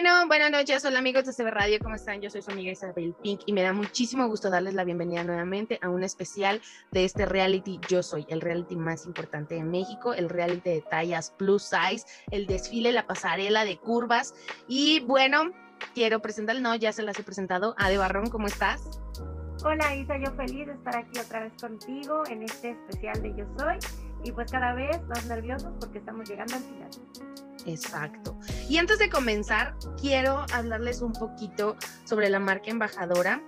Bueno, buenas noches, hola amigos de CB Radio, ¿cómo están? Yo soy su amiga Isabel Pink y me da muchísimo gusto darles la bienvenida nuevamente a un especial de este reality Yo Soy, el reality más importante de México, el reality de tallas plus size, el desfile, la pasarela de curvas y bueno, quiero presentar, no, ya se las he presentado, Ade Barrón, ¿cómo estás? Hola Isa, yo feliz de estar aquí otra vez contigo en este especial de Yo Soy y pues cada vez más nerviosos porque estamos llegando al final. Exacto. Y antes de comenzar, quiero hablarles un poquito sobre la marca embajadora.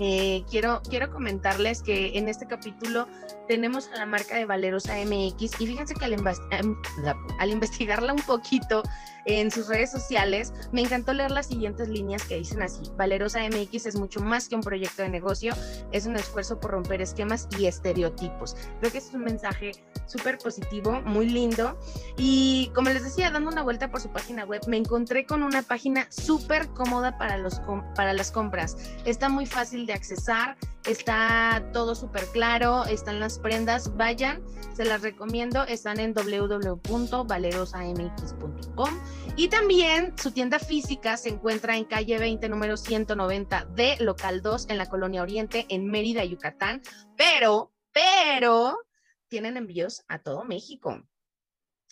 Eh, quiero, quiero comentarles que en este capítulo tenemos a la marca de Valerosa MX y fíjense que al, em, al investigarla un poquito en sus redes sociales, me encantó leer las siguientes líneas que dicen así, Valerosa MX es mucho más que un proyecto de negocio, es un esfuerzo por romper esquemas y estereotipos. Creo que es un mensaje súper positivo, muy lindo. Y como les decía, dando una vuelta por su página web, me encontré con una página súper cómoda para, los, para las compras. Está muy fácil de accesar, está todo súper claro, están las prendas, vayan, se las recomiendo, están en www.valerosamx.com y también su tienda física se encuentra en calle 20, número 190 de local 2 en la colonia Oriente, en Mérida, Yucatán, pero, pero tienen envíos a todo México.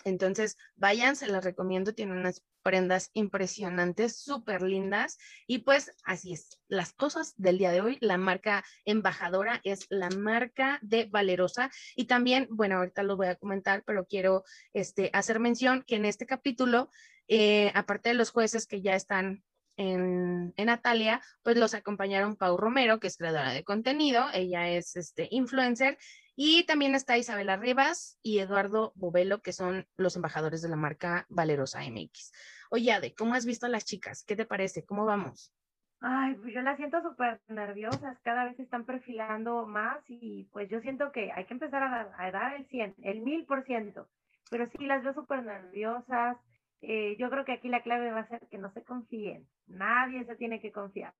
Entonces, vayan, se las recomiendo, tienen unas prendas impresionantes, súper lindas. Y pues así es, las cosas del día de hoy, la marca embajadora es la marca de Valerosa. Y también, bueno, ahorita lo voy a comentar, pero quiero este, hacer mención que en este capítulo, eh, aparte de los jueces que ya están en, Natalia, pues los acompañaron Pau Romero, que es creadora de contenido, ella es este, influencer, y también está Isabela Rivas y Eduardo Bovelo, que son los embajadores de la marca Valerosa MX. Oye, Ade, ¿cómo has visto a las chicas? ¿Qué te parece? ¿Cómo vamos? Ay, pues yo las siento súper nerviosas, cada vez están perfilando más y pues yo siento que hay que empezar a dar, el 100, el 1000%, pero sí las veo súper nerviosas. Eh, yo creo que aquí la clave va a ser que no se confíen, nadie se tiene que confiar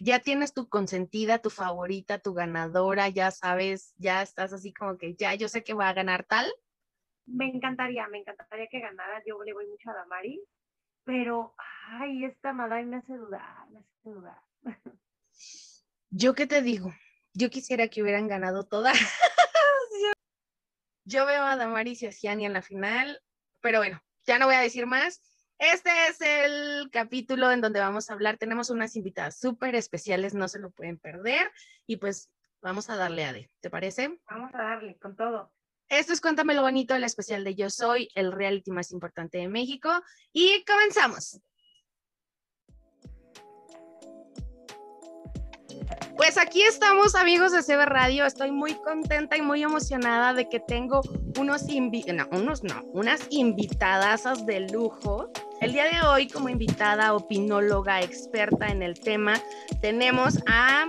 ya tienes tu consentida, tu favorita, tu ganadora, ya sabes, ya estás así como que ya yo sé que va a ganar tal. Me encantaría, me encantaría que ganara, yo le voy mucho a Damari, pero, ay, esta Madai me hace dudar, me hace dudar. Yo qué te digo, yo quisiera que hubieran ganado todas. yo veo a Damaris y a Ciani en la final, pero bueno, ya no voy a decir más. Este es el capítulo en donde vamos a hablar. Tenemos unas invitadas súper especiales, no se lo pueden perder. Y pues vamos a darle a de, ¿te parece? Vamos a darle con todo. Esto es Cuéntame lo bonito, el especial de Yo Soy, el reality más importante de México. Y comenzamos. Pues aquí estamos, amigos de CB Radio. Estoy muy contenta y muy emocionada de que tengo unos, no, unos no, unas invitadasas de lujo. El día de hoy, como invitada opinóloga experta en el tema, tenemos a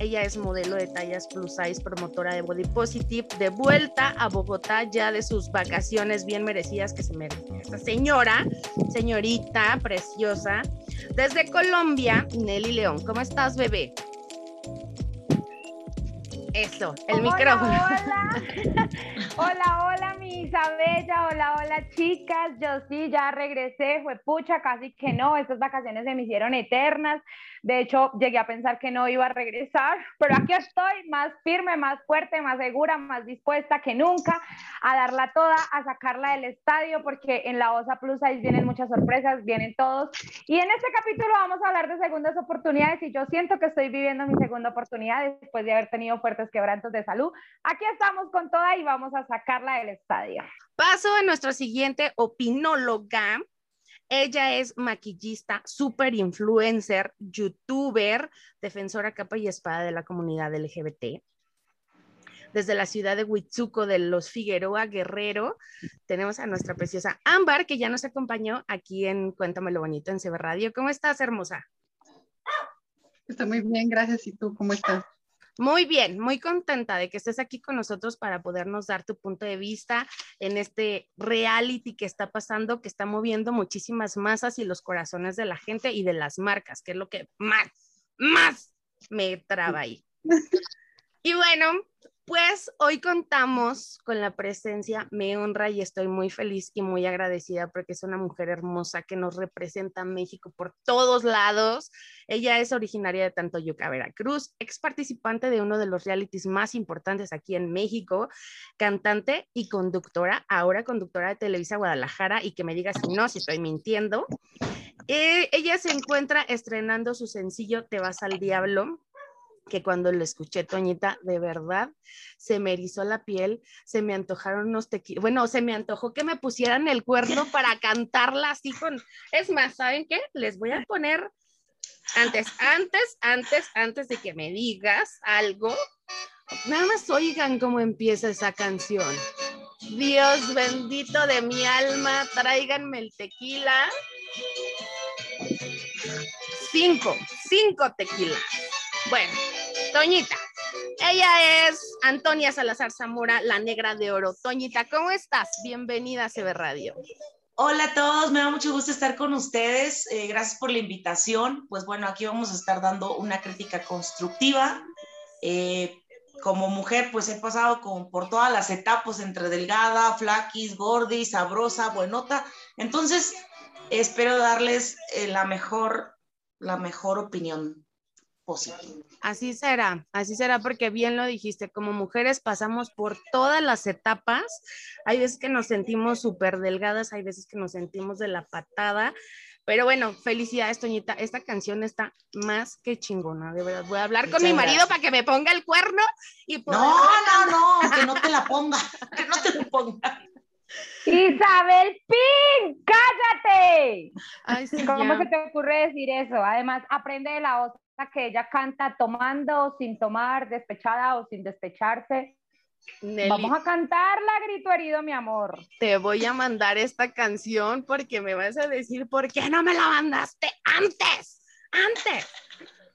ella es modelo de tallas plus size, promotora de Body Positive, de vuelta a Bogotá ya de sus vacaciones bien merecidas que se merece esta señora, señorita preciosa. Desde Colombia, Nelly León. ¿Cómo estás, bebé? Eso, el micrófono. Hola. hola, hola, Isabella. Hola, hola, chicas. Yo sí, ya regresé. Fue pucha, casi que no. Estas vacaciones se me hicieron eternas. De hecho, llegué a pensar que no iba a regresar, pero aquí estoy más firme, más fuerte, más segura, más dispuesta que nunca a darla toda, a sacarla del estadio, porque en la OSA Plus ahí vienen muchas sorpresas, vienen todos. Y en este capítulo vamos a hablar de segundas oportunidades y yo siento que estoy viviendo mi segunda oportunidad después de haber tenido fuertes quebrantos de salud. Aquí estamos con toda y vamos a sacarla del estadio. Paso a nuestro siguiente opinóloga, ella es maquillista, super influencer, youtuber, defensora capa y espada de la comunidad LGBT. Desde la ciudad de Huitzuco de los Figueroa Guerrero, tenemos a nuestra preciosa Ámbar, que ya nos acompañó aquí en Cuéntame lo Bonito en CB Radio. ¿Cómo estás, hermosa? Estoy muy bien, gracias. ¿Y tú cómo estás? Muy bien, muy contenta de que estés aquí con nosotros para podernos dar tu punto de vista en este reality que está pasando, que está moviendo muchísimas masas y los corazones de la gente y de las marcas, que es lo que más, más me traba ahí. Y bueno, Pues hoy contamos con la presencia, me honra y estoy muy feliz y muy agradecida porque es una mujer hermosa que nos representa a México por todos lados. Ella es originaria de Tantoyuca, Veracruz, ex participante de uno de los realities más importantes aquí en México, cantante y conductora, ahora conductora de Televisa Guadalajara y que me diga si no, si estoy mintiendo. Eh, ella se encuentra estrenando su sencillo Te vas al diablo que cuando lo escuché, Toñita, de verdad, se me erizó la piel, se me antojaron unos tequilas, bueno, se me antojó que me pusieran el cuerno para cantarla así con, es más, ¿saben qué? Les voy a poner, antes, antes, antes, antes de que me digas algo, nada más oigan cómo empieza esa canción. Dios bendito de mi alma, tráiganme el tequila. Cinco, cinco tequilas. Bueno, Toñita, ella es Antonia Salazar Zamora, la negra de oro. Toñita, ¿cómo estás? Bienvenida a CB Radio. Hola a todos, me da mucho gusto estar con ustedes. Eh, gracias por la invitación. Pues bueno, aquí vamos a estar dando una crítica constructiva. Eh, como mujer, pues he pasado por todas las etapas entre delgada, flaquis, gordis, sabrosa, buenota. Entonces, espero darles eh, la mejor, la mejor opinión Así será, así será porque bien lo dijiste, como mujeres pasamos por todas las etapas, hay veces que nos sentimos súper delgadas, hay veces que nos sentimos de la patada, pero bueno, felicidades, Toñita. Esta canción está más que chingona, de verdad. Voy a hablar con mi marido para que me ponga el cuerno y No, no, no, que no te la ponga, que no te la ponga. Isabel Pin, cállate. ¿Cómo se te ocurre decir eso? Además, aprende de la otra que ella canta tomando, sin tomar, despechada o sin despecharse. Vamos a cantarla, grito herido, mi amor. Te voy a mandar esta canción porque me vas a decir por qué no me la mandaste antes, antes.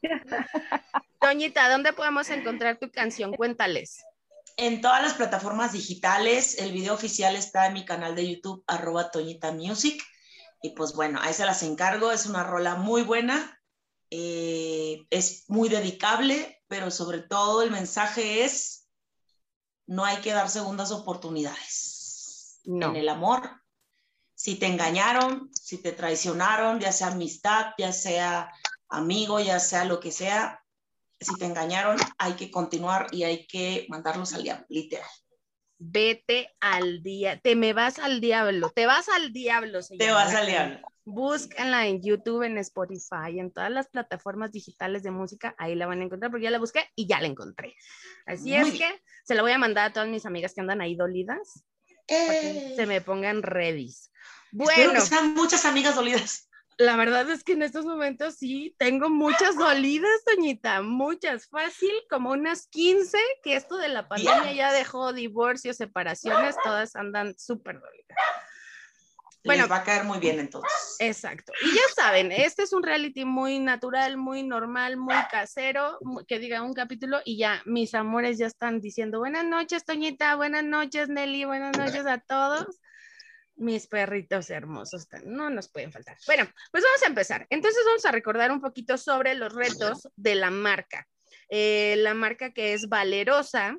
Toñita, ¿dónde podemos encontrar tu canción? Cuéntales. En todas las plataformas digitales, el video oficial está en mi canal de YouTube, arroba Toñita Music. Y pues bueno, ahí se las encargo, es una rola muy buena, eh, es muy dedicable, pero sobre todo el mensaje es, no hay que dar segundas oportunidades en el amor. Si te engañaron, si te traicionaron, ya sea amistad, ya sea amigo, ya sea lo que sea, si te engañaron, hay que continuar y hay que mandarlos al diablo, literal. Vete al día, te me vas al diablo, te vas al diablo. Te vas al diablo. Búsquenla en YouTube, en Spotify, en todas las plataformas digitales de música, ahí la van a encontrar porque ya la busqué y ya la encontré. Así es que se la voy a mandar a todas mis amigas que andan ahí dolidas. que se me pongan ready. Bueno, Espero que sean muchas amigas dolidas. La verdad es que en estos momentos sí, tengo muchas dolidas, Doñita, muchas, fácil, como unas 15, que esto de la pandemia ya dejó divorcios, separaciones, todas andan súper dolidas. Bueno, va a caer muy bien entonces. Exacto. Y ya saben, este es un reality muy natural, muy normal, muy casero, que diga un capítulo y ya mis amores ya están diciendo buenas noches, Toñita, buenas noches, Nelly, buenas noches a todos. Mis perritos hermosos, no nos pueden faltar. Bueno, pues vamos a empezar. Entonces vamos a recordar un poquito sobre los retos de la marca. Eh, la marca que es Valerosa,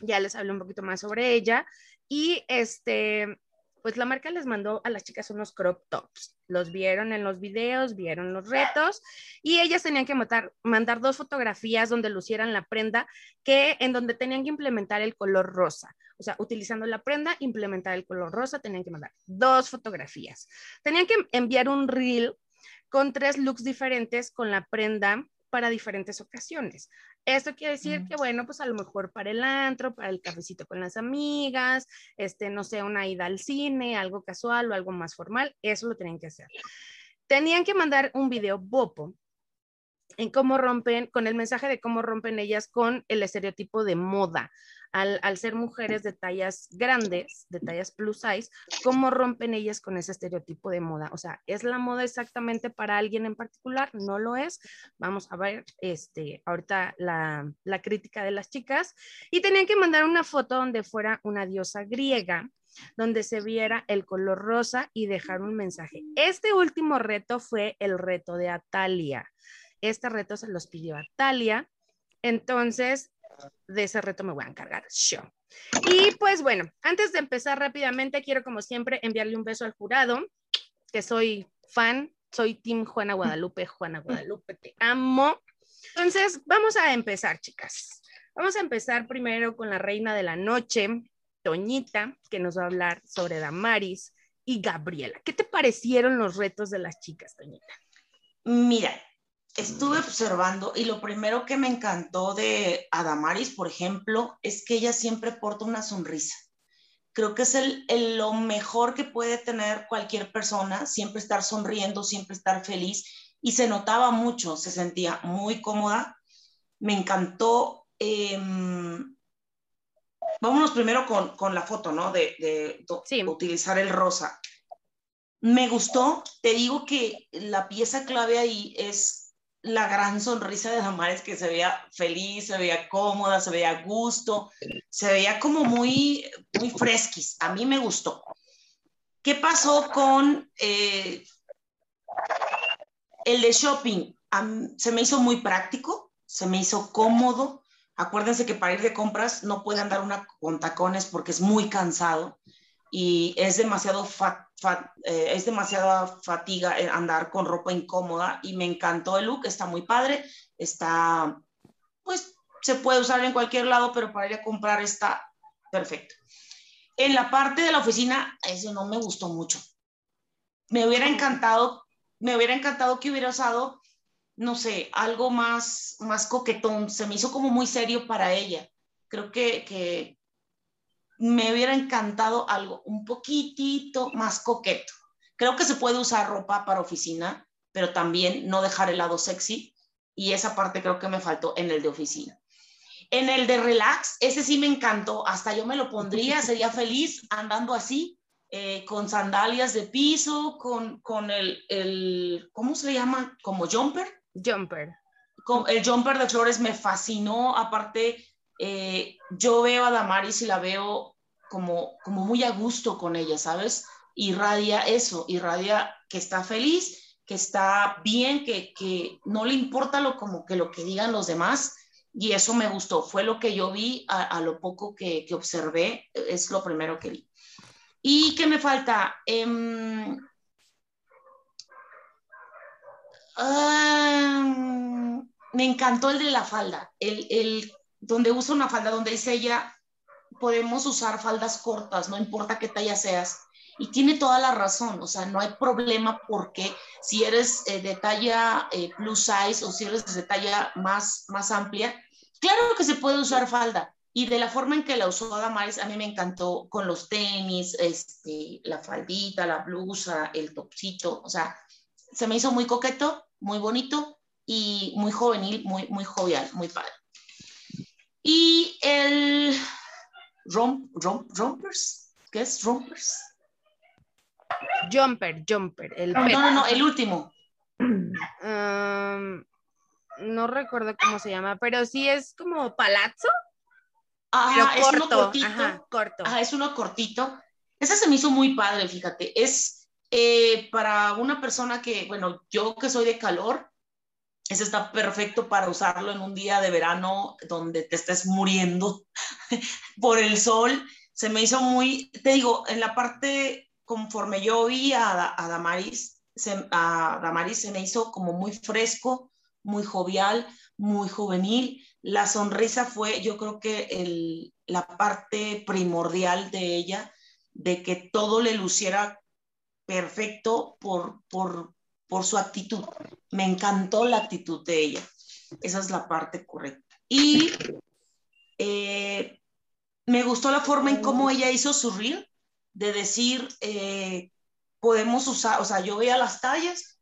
ya les hablé un poquito más sobre ella. Y este, pues la marca les mandó a las chicas unos crop tops. Los vieron en los videos, vieron los retos y ellas tenían que mandar dos fotografías donde lucieran la prenda que en donde tenían que implementar el color rosa. O sea, utilizando la prenda, implementar el color rosa, tenían que mandar dos fotografías. Tenían que enviar un reel con tres looks diferentes con la prenda para diferentes ocasiones. Esto quiere decir que, bueno, pues a lo mejor para el antro, para el cafecito con las amigas, este, no sé, una ida al cine, algo casual o algo más formal, eso lo tenían que hacer. Tenían que mandar un video bopo en cómo rompen, con el mensaje de cómo rompen ellas con el estereotipo de moda. Al, al, ser mujeres de tallas grandes, de tallas plus size, cómo rompen ellas con ese estereotipo de moda. O sea, ¿es la moda exactamente para alguien en particular? No lo es. Vamos a ver este, ahorita la, la crítica de las chicas. Y tenían que mandar una foto donde fuera una diosa griega donde se viera el color rosa y dejar un mensaje. Este último reto fue el reto de Atalia. Este reto se los pidió a Talia. Entonces, de ese reto me voy a encargar yo. Y pues bueno, antes de empezar rápidamente, quiero como siempre enviarle un beso al jurado, que soy fan, soy Team Juana Guadalupe. Juana Guadalupe, te amo. Entonces, vamos a empezar, chicas. Vamos a empezar primero con la reina de la noche, Toñita, que nos va a hablar sobre Damaris y Gabriela. ¿Qué te parecieron los retos de las chicas, Toñita? Mira, estuve observando y lo primero que me encantó de Adamaris, por ejemplo, es que ella siempre porta una sonrisa. Creo que es el, lo mejor que puede tener cualquier persona, siempre estar sonriendo, siempre estar feliz. Y se notaba mucho, se sentía muy cómoda. Me encantó. Em, vámonos primero con, la foto, ¿no? De, de utilizar el rosa. Me gustó, te digo que la pieza clave ahí es la gran sonrisa de Damares que se veía feliz, se veía cómoda, se veía gusto, se veía como muy, muy fresquis. A mí me gustó. ¿Qué pasó con eh, el de shopping? se me hizo muy práctico, se me hizo cómodo. Acuérdense que para ir de compras no puede andar una con tacones porque es muy cansado y es demasiado, eh, es demasiada fatiga andar con ropa incómoda y me encantó el look, está muy padre, está, pues se puede usar en cualquier lado, pero para ir a comprar está perfecto. En la parte de la oficina, eso no me gustó mucho. Me hubiera encantado, me hubiera encantado que hubiera usado, no sé, algo más, más coquetón. Se me hizo como muy serio para ella. Creo que, que, me hubiera encantado algo un poquitito más coqueto. Creo que se puede usar ropa para oficina, pero también no dejar el lado sexy. Y esa parte creo que me faltó en el de oficina. En el de relax, ese sí me encantó. Hasta yo me lo pondría, sería feliz andando así, eh, con sandalias de piso, con, con el, el, ¿cómo se llama? Como jumper. Jumper. Con el jumper de flores me fascinó. Aparte, eh, yo veo a Damaris y la veo como, como muy a gusto con ella, ¿sabes? Irradia eso, irradia que está feliz, que está bien, que, que no le importa lo, como que lo que digan los demás. Y eso me gustó, fue lo que yo vi a, lo poco que, que, observé, es lo primero que vi. ¿Y qué me falta? Em, ah, me encantó el de la falda, el, el donde usa una falda, donde dice ella, podemos usar faldas cortas, no importa qué talla seas. Y tiene toda la razón, o sea, no hay problema porque si eres eh, de talla eh, plus size o si eres de talla más, más amplia, claro que se puede usar falda. Y de la forma en que la usó Adamares, a mí me encantó con los tenis, este, la faldita, la blusa, el topcito, o sea, se me hizo muy coqueto, muy bonito y muy juvenil, muy, muy jovial, muy padre. Y el romp, romp, rompers, ¿qué es rompers? Jumper, jumper. El no, no, no, el último. Um, no recuerdo cómo se llama, pero sí es como palazzo. Ah, es uno cortito. Ajá, corto. Ajá, es uno cortito. Ese se me hizo muy padre, fíjate. Es eh, para una persona que, bueno, yo que soy de calor, ese está perfecto para usarlo en un día de verano donde te estés muriendo por el sol. Se me hizo muy, te digo, en la parte conforme yo vi a, a Damaris, se, a Damaris se me hizo como muy fresco, muy jovial, muy juvenil. La sonrisa fue, yo creo que el, la parte primordial de ella, de que todo le luciera perfecto por, por, por su actitud. Me encantó la actitud de ella. Esa es la parte correcta. Y eh, me gustó la forma en cómo ella hizo su reel, de decir, eh, podemos usar, o sea, yo veía las tallas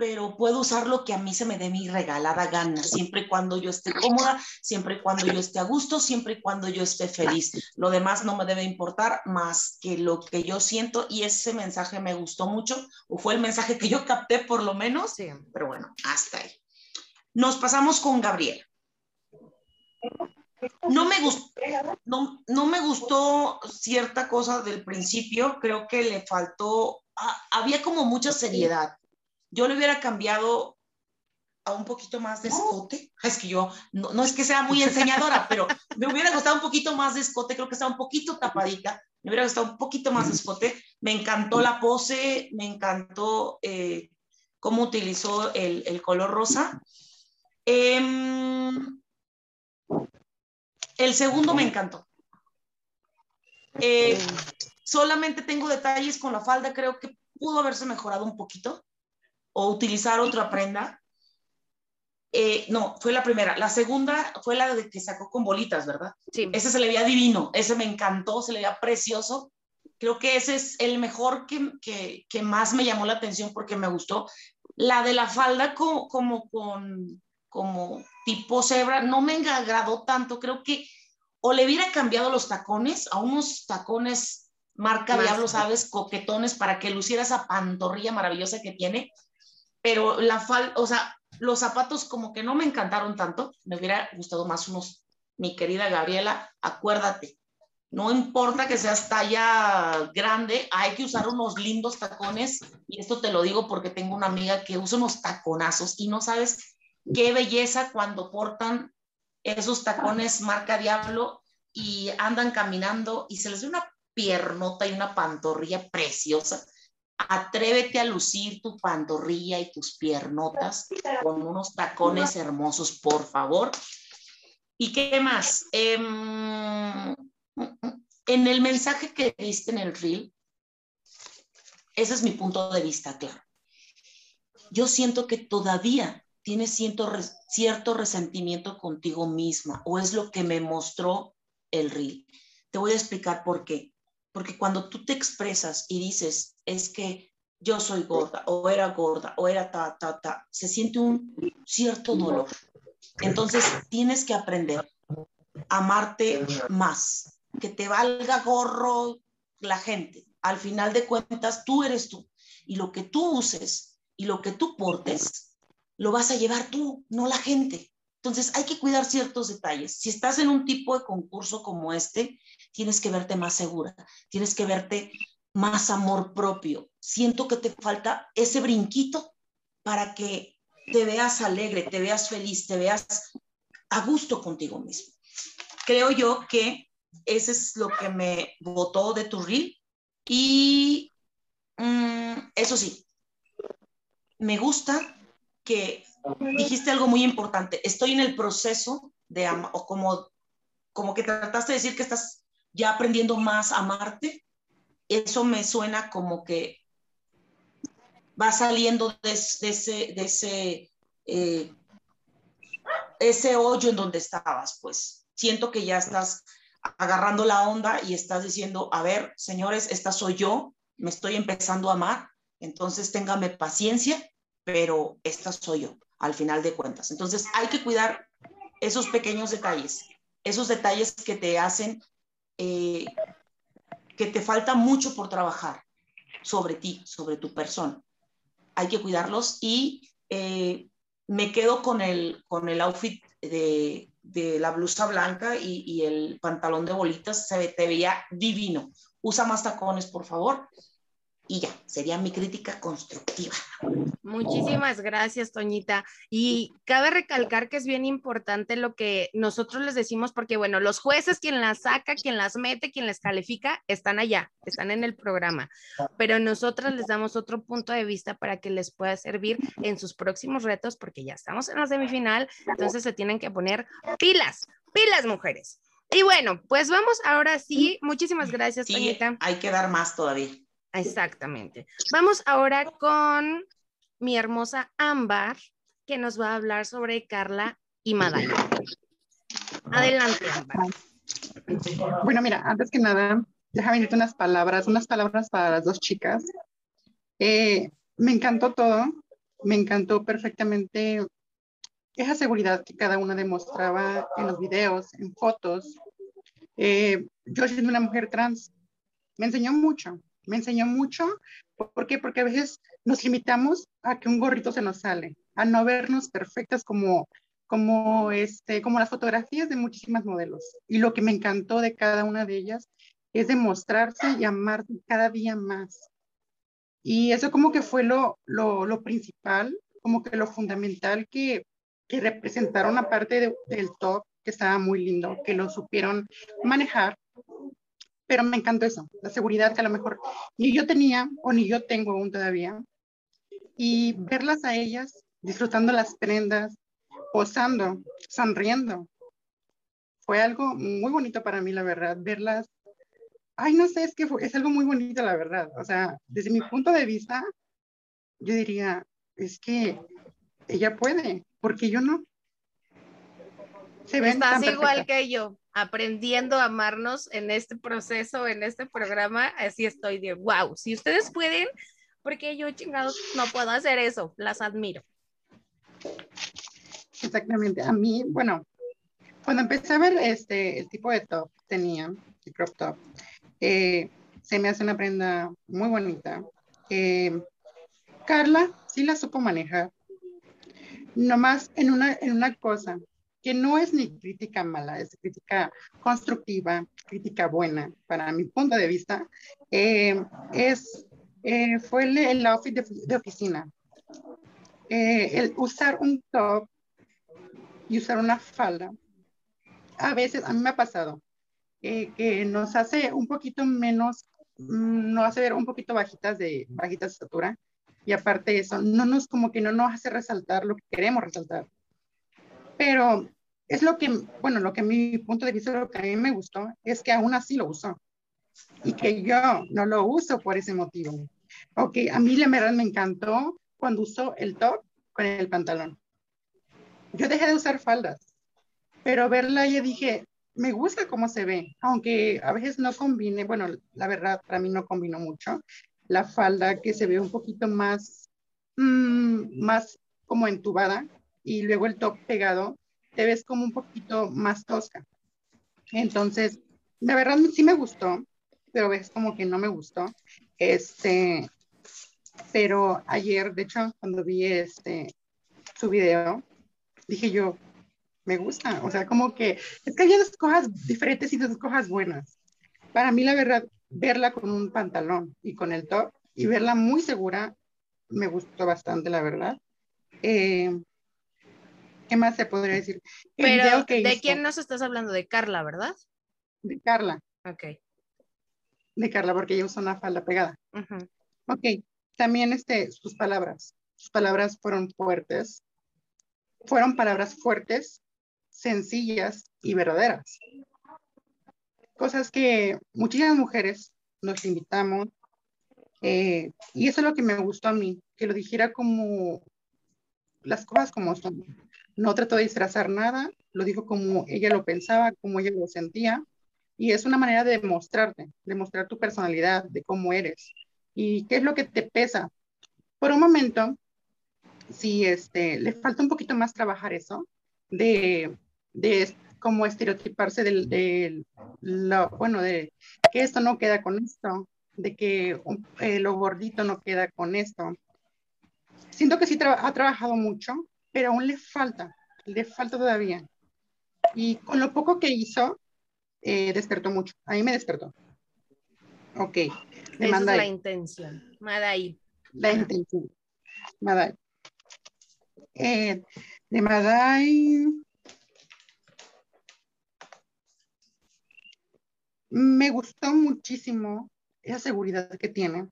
pero puedo usar lo que a mí se me dé mi regalada gana, siempre y cuando yo esté cómoda, siempre y cuando yo esté a gusto, siempre y cuando yo esté feliz. Lo demás no me debe importar más que lo que yo siento y ese mensaje me gustó mucho, o fue el mensaje que yo capté por lo menos, sí. pero bueno, hasta ahí. Nos pasamos con Gabriela. No me, gustó, no, no me gustó cierta cosa del principio, creo que le faltó, había como mucha seriedad yo le hubiera cambiado, a un poquito más de escote. Es que yo, no, no es que sea muy enseñadora, pero me hubiera gustado un poquito más de escote, creo que está un poquito tapadita, me hubiera gustado un poquito más de escote. Me encantó la pose, me encantó eh, cómo utilizó el, el color rosa. Em, el segundo me encantó. Eh, solamente tengo detalles con la falda, creo que pudo haberse mejorado un poquito o utilizar otra prenda. Eh, no, fue la primera. La segunda fue la de que sacó con bolitas, ¿verdad? Sí. Ese se le veía divino, ese me encantó, se le veía precioso. Creo que ese es el mejor que, que, que más me llamó la atención porque me gustó. La de la falda como, como con como tipo cebra no me agradó tanto. Creo que o le hubiera cambiado los tacones a unos tacones marca. Diablo, sabes, coquetones para que luciera esa pantorrilla maravillosa que tiene. Pero la falda, o sea, los zapatos como que no me encantaron tanto. Me hubiera gustado más unos, mi querida Gabriela, acuérdate, no importa que seas talla grande, hay que usar unos lindos tacones. Y esto te lo digo porque tengo una amiga que usa unos taconazos y no sabes qué belleza cuando portan esos tacones marca Diablo y andan caminando y se les ve una piernota y una pantorrilla preciosa. Atrévete a lucir tu pantorrilla y tus piernotas con unos tacones hermosos, por favor. ¿Y qué más? Em, en el mensaje que diste en el reel, ese es mi punto de vista, claro. Yo siento que todavía tienes cierto, cierto resentimiento contigo misma o es lo que me mostró el reel. Te voy a explicar por qué. Porque cuando tú te expresas y dices, es que yo soy gorda o era gorda o era ta, ta, ta, se siente un cierto dolor. Entonces tienes que aprender a amarte más, que te valga gorro la gente. Al final de cuentas, tú eres tú y lo que tú uses y lo que tú portes, lo vas a llevar tú, no la gente. Entonces hay que cuidar ciertos detalles. Si estás en un tipo de concurso como este, tienes que verte más segura, tienes que verte más amor propio. Siento que te falta ese brinquito para que te veas alegre, te veas feliz, te veas a gusto contigo mismo. Creo yo que ese es lo que me votó de tu reel. Y mm, eso sí, me gusta que dijiste algo muy importante. Estoy en el proceso de amar, o como, como que trataste de decir que estás ya aprendiendo más a amarte. Eso me suena como que va saliendo de, ese, de ese, eh, ese hoyo en donde estabas, pues. Siento que ya estás agarrando la onda y estás diciendo, a ver, señores, esta soy yo, me estoy empezando a amar, entonces téngame paciencia, pero esta soy yo, al final de cuentas. Entonces hay que cuidar esos pequeños detalles, esos detalles que te hacen, eh, que te falta mucho por trabajar sobre ti, sobre tu persona. Hay que cuidarlos y eh, me quedo con el, con el outfit de, de la blusa blanca y, y, el pantalón de bolitas, se te veía divino. Usa más tacones, por favor. Y ya, sería mi crítica constructiva. Muchísimas gracias, Toñita. Y cabe recalcar que es bien importante lo que nosotros les decimos, porque bueno, los jueces, quien las saca, quien las mete, quien les califica, están allá, están en el programa. Pero nosotras les damos otro punto de vista para que les pueda servir en sus próximos retos, porque ya estamos en la semifinal, entonces se tienen que poner pilas, pilas, mujeres. Y bueno, pues vamos ahora sí. Muchísimas gracias, sí, Toñita. Hay que dar más todavía. Exactamente. Vamos ahora con mi hermosa Ámbar, que nos va a hablar sobre Carla y Madaya. Adelante, Ámbar. Bueno, mira, antes que nada, déjame decirte unas palabras, unas palabras para las dos chicas. Eh, me encantó todo, me encantó perfectamente esa seguridad que cada una demostraba en los videos, en fotos. Eh, yo siendo una mujer trans, me enseñó mucho, me enseñó mucho. ¿Por qué? Porque a veces nos limitamos a que un gorrito se nos sale, a no vernos perfectas como, como, este, como las fotografías de muchísimas modelos. Y lo que me encantó de cada una de ellas es demostrarse y amarse cada día más. Y eso como que fue lo, lo, lo principal como que lo fundamental que, que representaron una parte del top que estaba muy lindo, que lo supieron manejar, pero me encantó eso, la seguridad que a lo mejor ni yo tenía o ni yo tengo aún todavía, y verlas a ellas disfrutando las prendas, posando, sonriendo. Fue algo muy bonito para mí, la verdad, verlas. Ay, no sé, es que es algo muy bonito, la verdad. O sea, desde mi punto de vista, yo diría, es que ella puede, porque yo no. Se ven Estás igual que yo, aprendiendo a amarnos en este proceso, en este programa, así estoy de, wow, si ustedes pueden, porque yo chingados no puedo hacer eso, las admiro. Exactamente, a mí, bueno, cuando empecé a ver este, el tipo de top que tenía, el crop top, eh, se me hace una prenda muy bonita. Eh, Carla sí la supo manejar, nomás en una, en una cosa, que no es ni crítica mala, es crítica constructiva, crítica buena, para mi punto de vista, eh, es, eh, fue el, el outfit de, oficina. Eh, el usar un top y usar una falda, a veces, a mí me ha pasado, que nos hace un poquito menos, mm, nos hace ver un poquito bajitas de, bajitas de estatura, y aparte de eso, no nos, como que no nos hace resaltar lo que queremos resaltar. Pero es lo que, bueno, lo que mi punto de vista, lo que a mí me gustó, es que aún así lo usó. Y que yo no lo uso por ese motivo. Ok, a mí la verdad me encantó cuando usó el top con el pantalón. Yo dejé de usar faldas, pero verla yo dije, me gusta cómo se ve, aunque a veces no combine, bueno, la verdad para mí no combinó mucho, la falda que se ve un poquito más, mm, más como entubada y luego el top pegado, te ves como un poquito más tosca. Entonces, la verdad sí me gustó, pero ves como que no me gustó. Este, pero ayer, de hecho, cuando vi este, su video, dije yo, me gusta. O sea, como que es que hay dos cosas diferentes y dos cosas buenas. Para mí, la verdad, verla con un pantalón y con el top y verla muy segura me gustó bastante, la verdad. Eh, ¿Qué más se podría decir? Pero, ¿de quién nos estás hablando? De Carla, ¿verdad? De Carla. Ok. De Carla, porque ella usa una falda pegada. Ok. También este, sus palabras. Sus palabras fueron fuertes. Fueron palabras fuertes, sencillas y verdaderas cosas que muchísimas mujeres nos invitamos. Eh, y eso es lo que me gustó a mí, que lo dijera como las cosas como son. No trató de disfrazar nada, lo dijo como ella lo pensaba, como ella lo sentía. Y es una manera de demostrarte, de mostrar tu personalidad, de cómo eres y qué es lo que te pesa. Por un momento, si este, le falta un poquito más trabajar eso, de, de como estereotiparse del, lo, bueno, de que esto no queda con esto, de que eh, lo gordito no queda con esto. Siento que sí ha trabajado mucho, pero aún le falta, le falta todavía. Y con lo poco que hizo, eh, despertó mucho. A mí me despertó. Ok. Esa es la intención. Madai. La intención. Madai. Eh, de Madai. Me gustó muchísimo esa seguridad que tiene,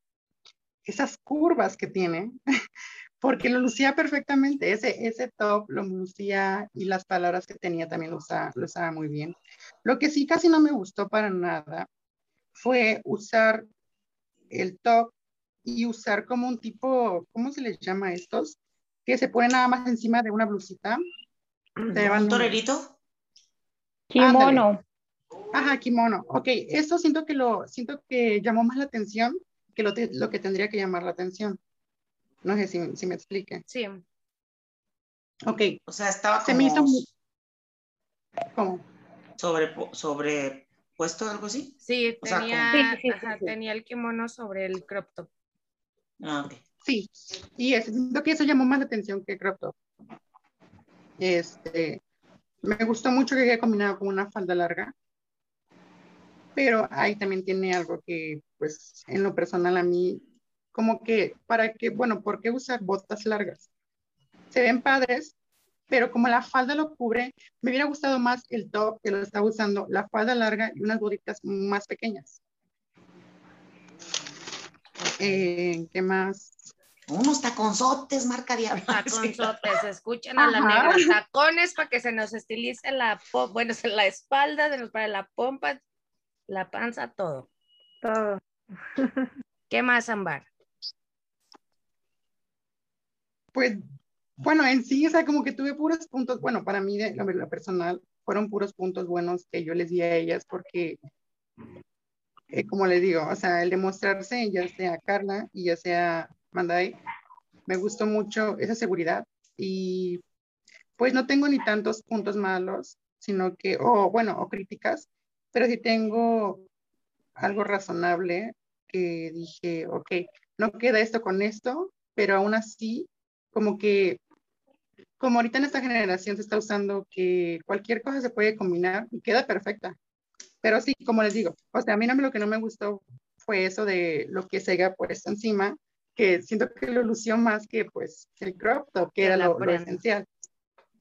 esas curvas que tiene, porque lo lucía perfectamente. Ese, ese top lo lucía y las palabras que tenía también lo usaba, lo usaba muy bien. Lo que sí casi no me gustó para nada fue usar el top y usar como un tipo, ¿cómo se les llama a estos? Que se ponen nada más encima de una blusita. ¿Un torerito? Kimono. Ajá, kimono. Ok, esto siento que lo, siento que llamó más la atención que lo, lo que tendría que llamar la atención. No sé si, si me explique. Sí. Ok. O sea, estaba como... Se me hizo ¿Cómo? Sobre, sobrepuesto algo así. Sí, tenía, tenía el kimono sobre el crop top. Ah, ok. Sí, y es, siento que eso llamó más la atención que crop top. Este, me gustó mucho que haya combinado con una falda larga pero ahí también tiene algo que, pues, en lo personal a mí, como que, para qué, bueno, ¿por qué usar botas largas? se ven padres, pero como la falda lo cubre, me hubiera gustado más el top que lo estaba usando, la falda larga y unas bolitas más pequeñas. Eh, ¿Qué más? Unos taconzotes, marca diablo. Taconzotes, escuchen a la negra. Tacones para que se nos estilice la, bueno, la espalda, se nos para la pompa, la panza, todo. Todo. ¿Qué más, Ambar? Pues, bueno, en sí, o sea, como que tuve puros puntos, bueno, para mí, de la personal, fueron puros puntos buenos que yo les di a ellas porque, eh, como les digo, o sea, el demostrarse, ya sea Carla y ya sea Mandai, me gustó mucho esa seguridad y pues no tengo ni tantos puntos malos, sino que, o bueno, o críticas, pero sí tengo algo razonable que dije, ok, no queda esto con esto, pero aún así, como que, como ahorita en esta generación se está usando que cualquier cosa se puede combinar y queda perfecta. Pero sí, como les digo, o sea, a mí no, lo que no me gustó fue eso de lo que se ha puesto encima, que siento que lo lució más que pues el crop top, que, era lo, esencial,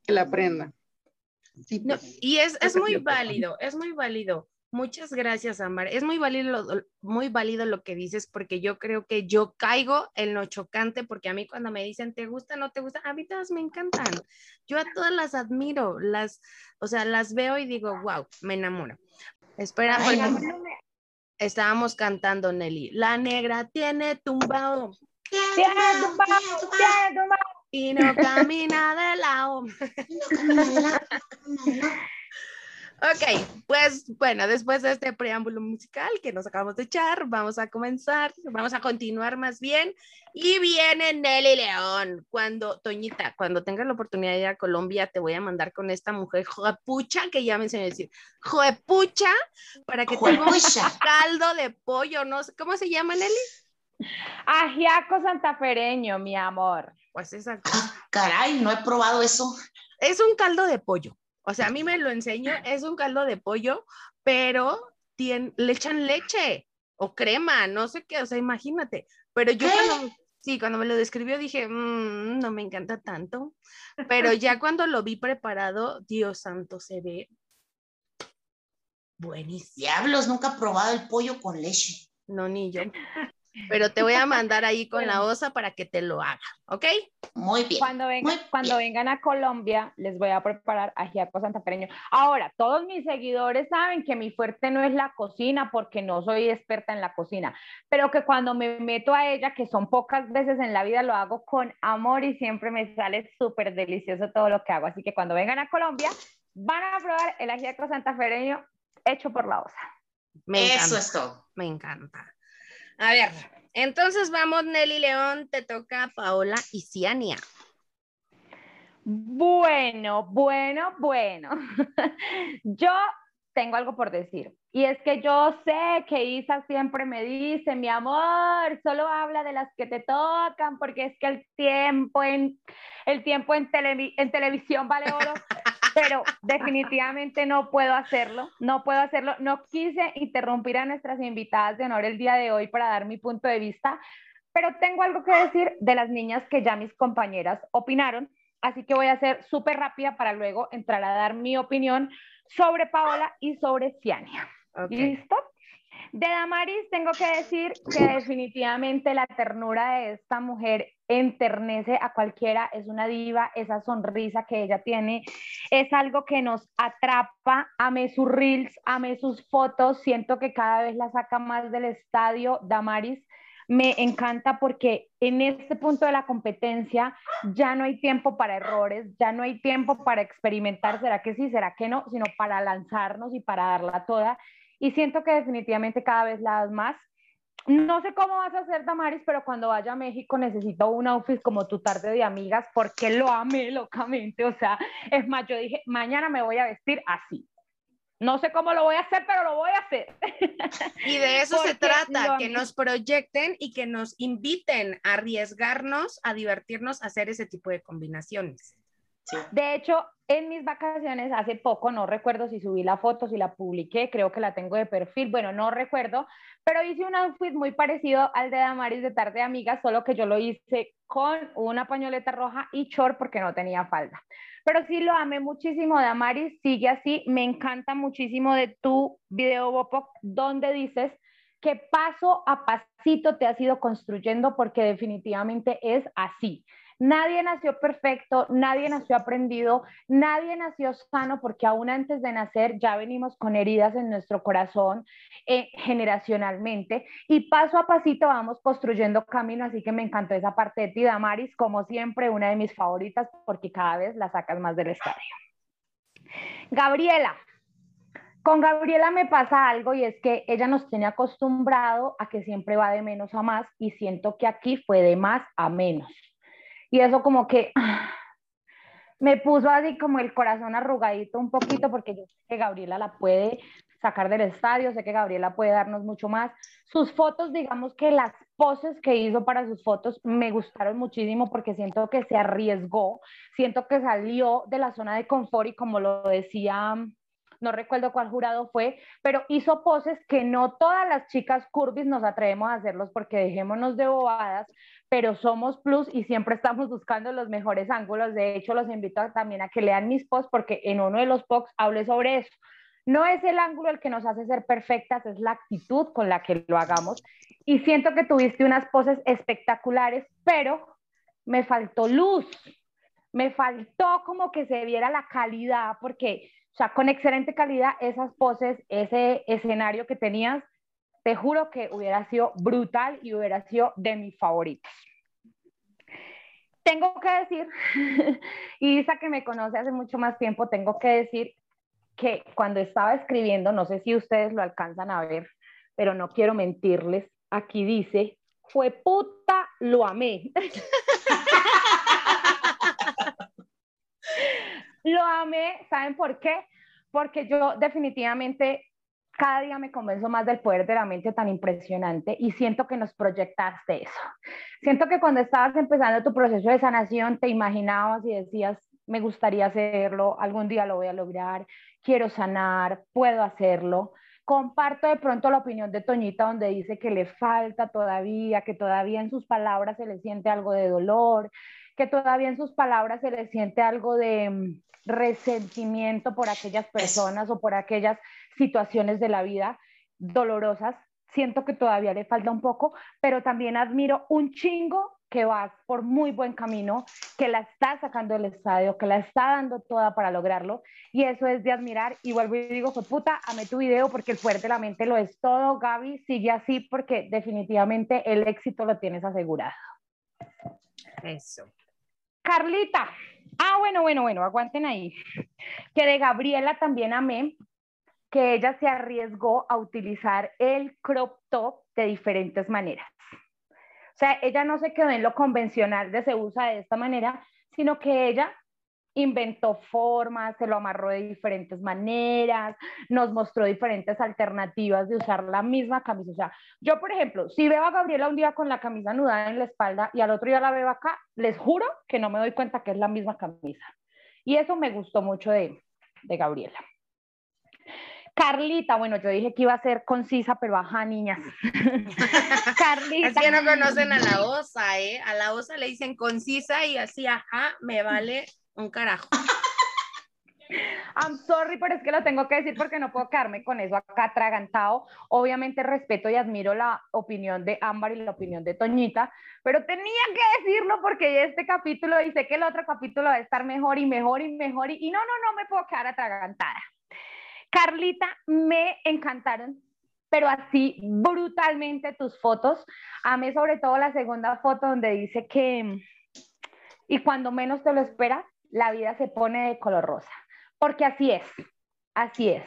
que la prenda. Sí, pues, y es, es muy válido, es muy válido. Muchas gracias, Amar. Es muy válido, muy válido lo que dices porque yo creo que yo caigo en lo chocante porque a mí cuando me dicen te gusta, no te gusta, a mí todas me encantan. Yo a todas las admiro, las, o sea, las veo y digo, wow, me enamoro. Espera, estábamos cantando, Nelly. La negra tiene tumbado. Tiene tumbado, tiene tumbado. Y no camina de lado. Ok, pues bueno, después de este preámbulo musical que nos acabamos de echar, vamos a comenzar, vamos a continuar más bien. Y viene Nelly León. Cuando, Toñita, cuando tengas la oportunidad de ir a Colombia, te voy a mandar con esta mujer joepucha que ya me enseñó a decir, joepucha, para que tenga un caldo de pollo, no sé, ¿cómo se llama, Nelly? Ajiaco santafereño, mi amor. Pues esa. Ah, caray, no he probado eso. Es un caldo de pollo. O sea, a mí me lo enseñó, es un caldo de pollo, pero le echan leche o crema, no sé qué, o sea, imagínate. Pero yo cuando, sí, cuando me lo describió dije, mm, no me encanta tanto, pero ya cuando lo vi preparado, Dios santo, se ve buenísimo. Diablos, nunca he probado el pollo con leche. No, ni yo pero te voy a mandar ahí con la osa para que te lo haga, ¿ok? Muy bien. Cuando, vengan, cuando vengan a Colombia, les voy a preparar ajiaco santafereño. Ahora, todos mis seguidores saben que mi fuerte no es la cocina porque no soy experta en la cocina, pero que cuando me meto a ella, que son pocas veces en la vida, lo hago con amor y siempre me sale súper delicioso todo lo que hago. Así que cuando vengan a Colombia, van a probar el ajiaco santafereño hecho por la osa. Eso es todo. Me encanta. A ver, entonces vamos, Nelly León, te toca Paola y Ciania. Bueno, bueno, bueno. Yo tengo algo por decir. Y es que yo sé que Isa siempre me dice, mi amor, solo habla de las que te tocan, porque es que el tiempo en, el tiempo en, en televisión vale oro. pero definitivamente no puedo hacerlo, no puedo hacerlo. No quise interrumpir a nuestras invitadas de honor el día de hoy para dar mi punto de vista, pero tengo algo que decir de las niñas que ya mis compañeras opinaron, así que voy a ser súper rápida para luego entrar a dar mi opinión sobre Paola y sobre Ciania. ¿Listo? De Damaris tengo que decir que definitivamente la ternura de esta mujer enternece a cualquiera, es una diva, esa sonrisa que ella tiene es algo que nos atrapa, amé sus reels, amé sus fotos, siento que cada vez la saca más del estadio, Damaris me encanta porque en este punto de la competencia ya no hay tiempo para errores, ya no hay tiempo para experimentar, será que sí, será que no, sino para lanzarnos y para darla toda. Y siento que definitivamente cada vez la das más. No sé cómo vas a hacer, Damaris, pero cuando vaya a México necesito un outfit como tu tarde de amigas porque lo amé locamente. O sea, es más, yo dije, mañana me voy a vestir así. No sé cómo lo voy a hacer, pero lo voy a hacer. Y de eso se trata, que nos proyecten y que nos inviten a arriesgarnos, a divertirnos, a hacer ese tipo de combinaciones. De hecho, en mis vacaciones hace poco, no recuerdo si subí la foto, si la publiqué, creo que la tengo de perfil, bueno, no recuerdo, pero hice un outfit muy parecido al de Damaris de Tarde Amiga, solo que yo lo hice con una pañoleta roja y short porque no tenía falda. Pero sí lo amé muchísimo, Damaris, sigue así, me encanta muchísimo de tu video, Bopo, donde dices que paso a pasito te has ido construyendo porque definitivamente es así. Nadie nació perfecto, nadie nació aprendido, nadie nació sano porque aún antes de nacer ya venimos con heridas en nuestro corazón eh, generacionalmente y paso a pasito vamos construyendo camino, así que me encantó esa parte de ti, Damaris, como siempre, una de mis favoritas porque cada vez la sacas más del estadio. Gabriela, con Gabriela me pasa algo y es que ella nos tiene acostumbrado a que siempre va de menos a más y siento que aquí fue de más a menos. Y eso como que me puso así como el corazón arrugadito un poquito porque yo sé que Gabriela la puede sacar del estadio, sé que Gabriela puede darnos mucho más. Sus fotos, digamos que las poses que hizo para sus fotos me gustaron muchísimo porque siento que se arriesgó, siento que salió de la zona de confort y como lo decía no recuerdo cuál jurado fue, pero hizo poses que no todas las chicas curvis nos atrevemos a hacerlos porque dejémonos de bobadas, pero somos plus y siempre estamos buscando los mejores ángulos. De hecho, los invito también a que lean mis posts porque en uno de los posts hablé sobre eso. No es el ángulo el que nos hace ser perfectas, es la actitud con la que lo hagamos. Y siento que tuviste unas poses espectaculares, pero me faltó luz, me faltó como que se viera la calidad, porque o sea, con excelente calidad, esas poses, ese escenario que tenías, te juro que hubiera sido brutal y hubiera sido de mis favoritos. Tengo que decir, y Isa que me conoce hace mucho más tiempo, tengo que decir que cuando estaba escribiendo, no sé si ustedes lo alcanzan a ver, pero no quiero mentirles, aquí dice, fue puta, lo amé. Lo amé, ¿saben por qué? Porque yo definitivamente cada día me convenzo más del poder de la mente tan impresionante y siento que nos proyectaste eso. Siento que cuando estabas empezando tu proceso de sanación te imaginabas y decías, me gustaría hacerlo, algún día lo voy a lograr, quiero sanar, puedo hacerlo. Comparto de pronto la opinión de Toñita donde dice que le falta todavía, que todavía en sus palabras se le siente algo de dolor, que todavía en sus palabras se le siente algo de mm, resentimiento por aquellas personas o por aquellas situaciones de la vida dolorosas. Siento que todavía le falta un poco, pero también admiro un chingo que vas por muy buen camino, que la está sacando del estadio, que la está dando toda para lograrlo, y eso es de admirar. Y vuelvo y digo, fue puta, amé tu video porque el fuerte de la mente lo es todo. Gaby, sigue así porque definitivamente el éxito lo tienes asegurado. Eso. Carlita. Ah, bueno, bueno, bueno, aguanten ahí. Que de Gabriela también amé que ella se arriesgó a utilizar el crop top de diferentes maneras. O sea, ella no se quedó en lo convencional de se usa de esta manera, sino que ella inventó formas, se lo amarró de diferentes maneras, nos mostró diferentes alternativas de usar la misma camisa. O sea, yo, por ejemplo, si veo a Gabriela un día con la camisa anudada en la espalda y al otro día la veo acá, les juro que no me doy cuenta que es la misma camisa. Y eso me gustó mucho de, de Gabriela. Carlita, bueno, yo dije que iba a ser concisa, pero ajá, niñas. Carlita. Es que no conocen a la osa, ¿eh? A la osa le dicen concisa y así, ajá, me vale un carajo. I'm sorry, pero es que lo tengo que decir porque no puedo quedarme con eso acá atragantado. Obviamente respeto y admiro la opinión de Ámbar y la opinión de Toñita, pero tenía que decirlo porque este capítulo y sé que el otro capítulo va a estar mejor y mejor y mejor y, y no, no, no me puedo quedar atragantada. Carlita, me encantaron, pero así brutalmente tus fotos. Amé sobre todo la segunda foto donde dice que, y cuando menos te lo esperas, la vida se pone de color rosa, porque así es, así es.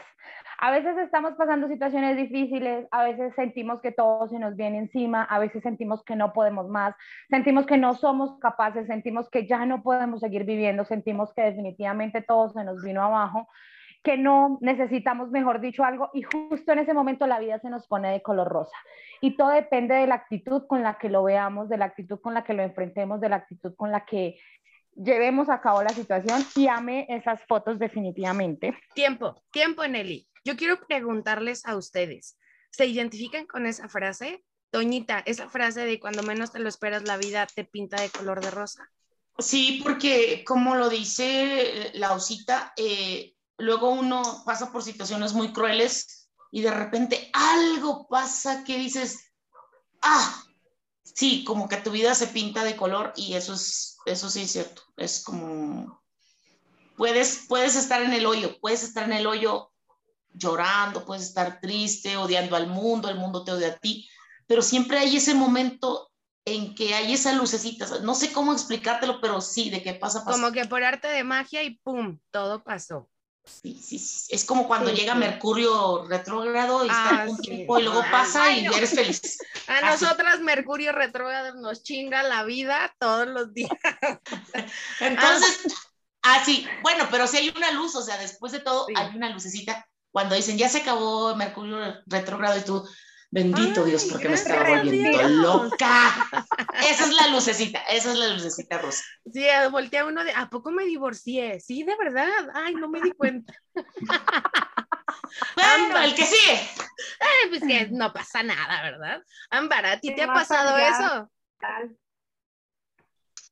A veces estamos pasando situaciones difíciles, a veces sentimos que todo se nos viene encima, a veces sentimos que no podemos más, sentimos que no somos capaces, sentimos que ya no podemos seguir viviendo, sentimos que definitivamente todo se nos vino abajo, que no necesitamos, mejor dicho, algo y justo en ese momento la vida se nos pone de color rosa. Y todo depende de la actitud con la que lo veamos, de la actitud con la que lo enfrentemos, de la actitud con la que llevemos a cabo la situación y ame esas fotos definitivamente. Tiempo, tiempo, Nelly. Yo quiero preguntarles a ustedes, ¿se identifican con esa frase? Toñita, esa frase de cuando menos te lo esperas la vida te pinta de color de rosa. Sí, porque como lo dice la osita, eh, luego uno pasa por situaciones muy crueles y de repente algo pasa que dices, ah, sí, como que tu vida se pinta de color y eso es, eso sí es cierto. Es como, puedes, puedes estar en el hoyo, puedes estar en el hoyo llorando, puedes estar triste, odiando al mundo, el mundo te odia a ti, pero siempre hay ese momento en que hay esa lucecita, no sé cómo explicártelo, pero sí, de qué pasa, pasa. Como que por arte de magia y pum, todo pasó. Sí, sí, sí. Es como cuando llega Mercurio retrógrado y está ah, un tiempo y luego pasa y eres feliz. A nosotras Mercurio retrógrado nos chinga la vida todos los días. Entonces, así, ah, bueno, pero si hay una luz, o sea, después de todo hay una lucecita. Cuando dicen ya se acabó Mercurio retrógrado y tú, Bendito Dios, porque me estaba volviendo loca. Esa es la lucecita, esa es la lucecita rosa. Sí, voltea uno de, ¿a poco me divorcié? Sí, de verdad. Ay, no me di cuenta. bueno, el que sigue. Ay, pues que no pasa nada, ¿verdad? Ámbar, ¿a ti te ha pasado eso?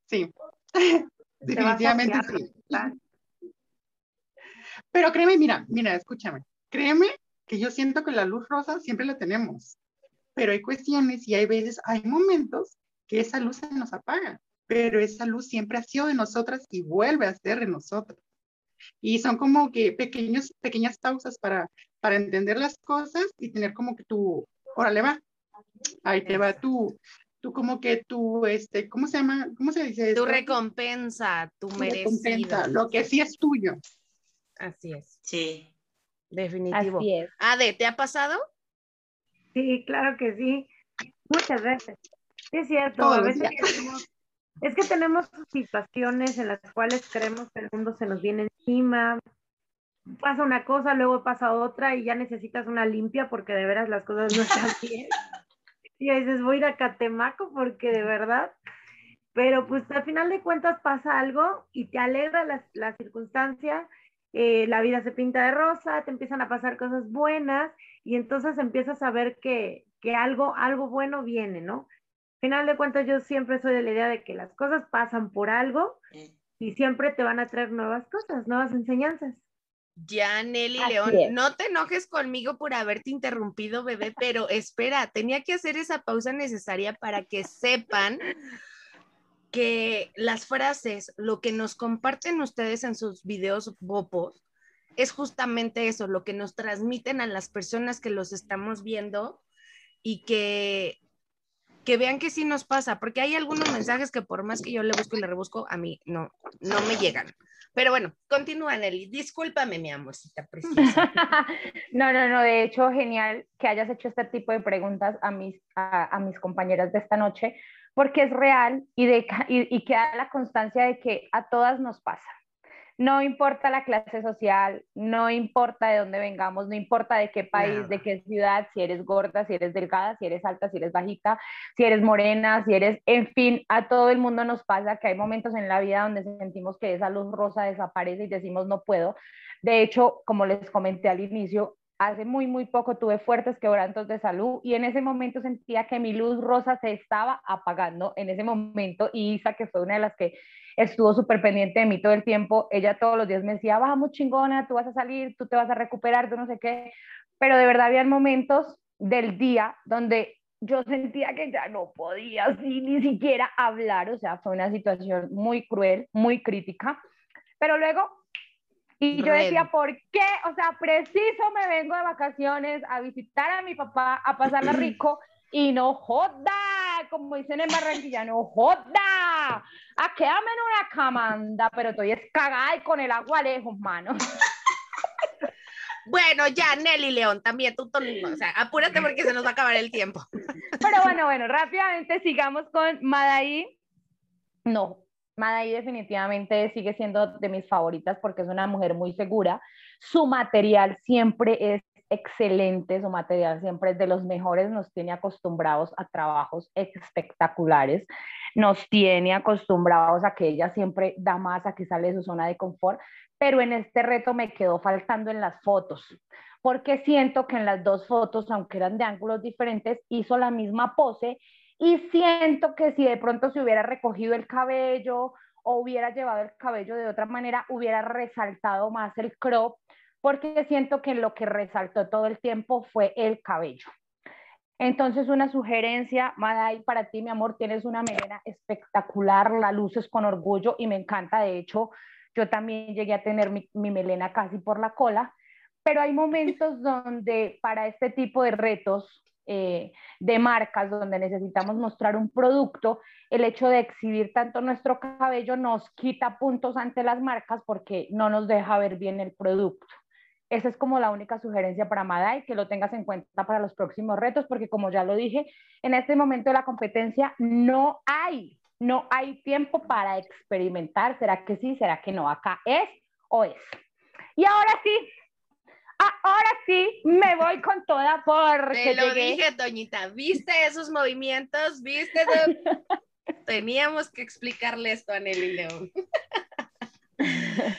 Sí, definitivamente sí. Pero créeme, mira, mira, escúchame, créeme que yo siento que la luz rosa siempre la tenemos, pero hay cuestiones y hay veces, hay momentos que esa luz se nos apaga, pero esa luz siempre ha sido de nosotras y vuelve a ser de nosotras. Y son como que pequeños, pequeñas pausas para, para entender las cosas y tener como que tu, órale va, ahí te va tu, tú como que tu, este, ¿cómo se llama? ¿Cómo se dice? Tu recompensa, tu, tu recompensa, lo que sí es tuyo. Así es. Sí. Definitivo. Así es. Ade, ¿te ha pasado? Sí, claro que sí. Muchas veces. es cierto. A veces es que tenemos situaciones en las cuales creemos que el mundo se nos viene encima. Pasa una cosa, luego pasa otra y ya necesitas una limpia porque de veras las cosas no están bien. Y dices, voy a ir a Catemaco porque de verdad. Pero pues al final de cuentas pasa algo y te alegra la, la circunstancia eh, la vida se pinta de rosa, te empiezan a pasar cosas buenas y entonces empiezas a ver que, que algo, algo bueno viene, ¿no? Al final de cuentas, yo siempre soy de la idea de que las cosas pasan por algo y siempre te van a traer nuevas cosas, nuevas enseñanzas. Ya, Nelly León, no te enojes conmigo por haberte interrumpido, bebé, pero espera, tenía que hacer esa pausa necesaria para que sepan que las frases, lo que nos comparten ustedes en sus videos bopos, es justamente eso, lo que nos transmiten a las personas que los estamos viendo y que, que vean que sí nos pasa, porque hay algunos mensajes que por más que yo le busco y le rebusco, a mí no, no me llegan. Pero bueno, continúa Nelly, discúlpame mi amorcita preciosa. no, no, no, de hecho genial que hayas hecho este tipo de preguntas a mis, a, a mis compañeras de esta noche, porque es real y, de, y, queda la constancia de que a todas nos pasa. No importa la clase social, no importa de dónde vengamos, no importa de qué país, de qué ciudad, si eres gorda, si eres delgada, si eres alta, si eres bajita, si eres morena, si eres, en fin, a todo el mundo nos pasa que hay momentos en la vida donde sentimos que esa luz rosa desaparece y decimos no puedo. De hecho, como les comenté al inicio, hace muy, muy poco tuve fuertes quebrantos de salud y en ese momento sentía que mi luz rosa se estaba apagando. En ese momento y Isa, que fue una de las que estuvo súper pendiente de mí todo el tiempo, ella todos los días me decía, vamos chingona, tú vas a salir, tú te vas a recuperar, tú no sé qué, pero de verdad había momentos del día donde yo sentía que ya no podía así ni siquiera hablar, o sea, fue una situación muy cruel, muy crítica, pero luego y yo decía, ¿por qué? O sea, preciso me vengo de vacaciones a visitar a mi papá, a pasarla rico y no joda, como dicen en Barranquilla, no joda, a quedarme en una camanda, pero estoy escagada y con el agua lejos, mano. Bueno, ya, Nelly León, también tú, o sea, apúrate porque se nos va a acabar el tiempo. Pero bueno, bueno, rápidamente sigamos con Madaí. No, Madaí definitivamente sigue siendo de mis favoritas porque es una mujer muy segura. Su material siempre es excelente, su material siempre es de los mejores, nos tiene acostumbrados a trabajos espectaculares, nos tiene acostumbrados a que ella siempre da más, a que sale de su zona de confort, pero en este reto me quedó faltando en las fotos, porque siento que en las dos fotos, aunque eran de ángulos diferentes, hizo la misma pose y siento que si de pronto se hubiera recogido el cabello o hubiera llevado el cabello de otra manera, hubiera resaltado más el crop, porque siento que lo que resaltó todo el tiempo fue el cabello. Entonces, una sugerencia, Madai, para ti, mi amor, tienes una melena espectacular, la luces con orgullo y me encanta. De hecho, yo también llegué a tener mi melena casi por la cola, pero hay momentos donde para este tipo de retos eh, de marcas donde necesitamos mostrar un producto, el hecho de exhibir tanto nuestro cabello nos quita puntos ante las marcas porque no nos deja ver bien el producto. Esa es como la única sugerencia para Madai, que lo tengas en cuenta para los próximos retos, porque como ya lo dije, en este momento de la competencia no hay, no hay tiempo para experimentar. ¿Será que sí? ¿Será que no? Acá es o es. Y ahora sí, ahora sí me voy con toda porque Te lo dije, Doñita, ¿viste esos movimientos? ¿Viste? Teníamos que explicarle esto a Nelly León.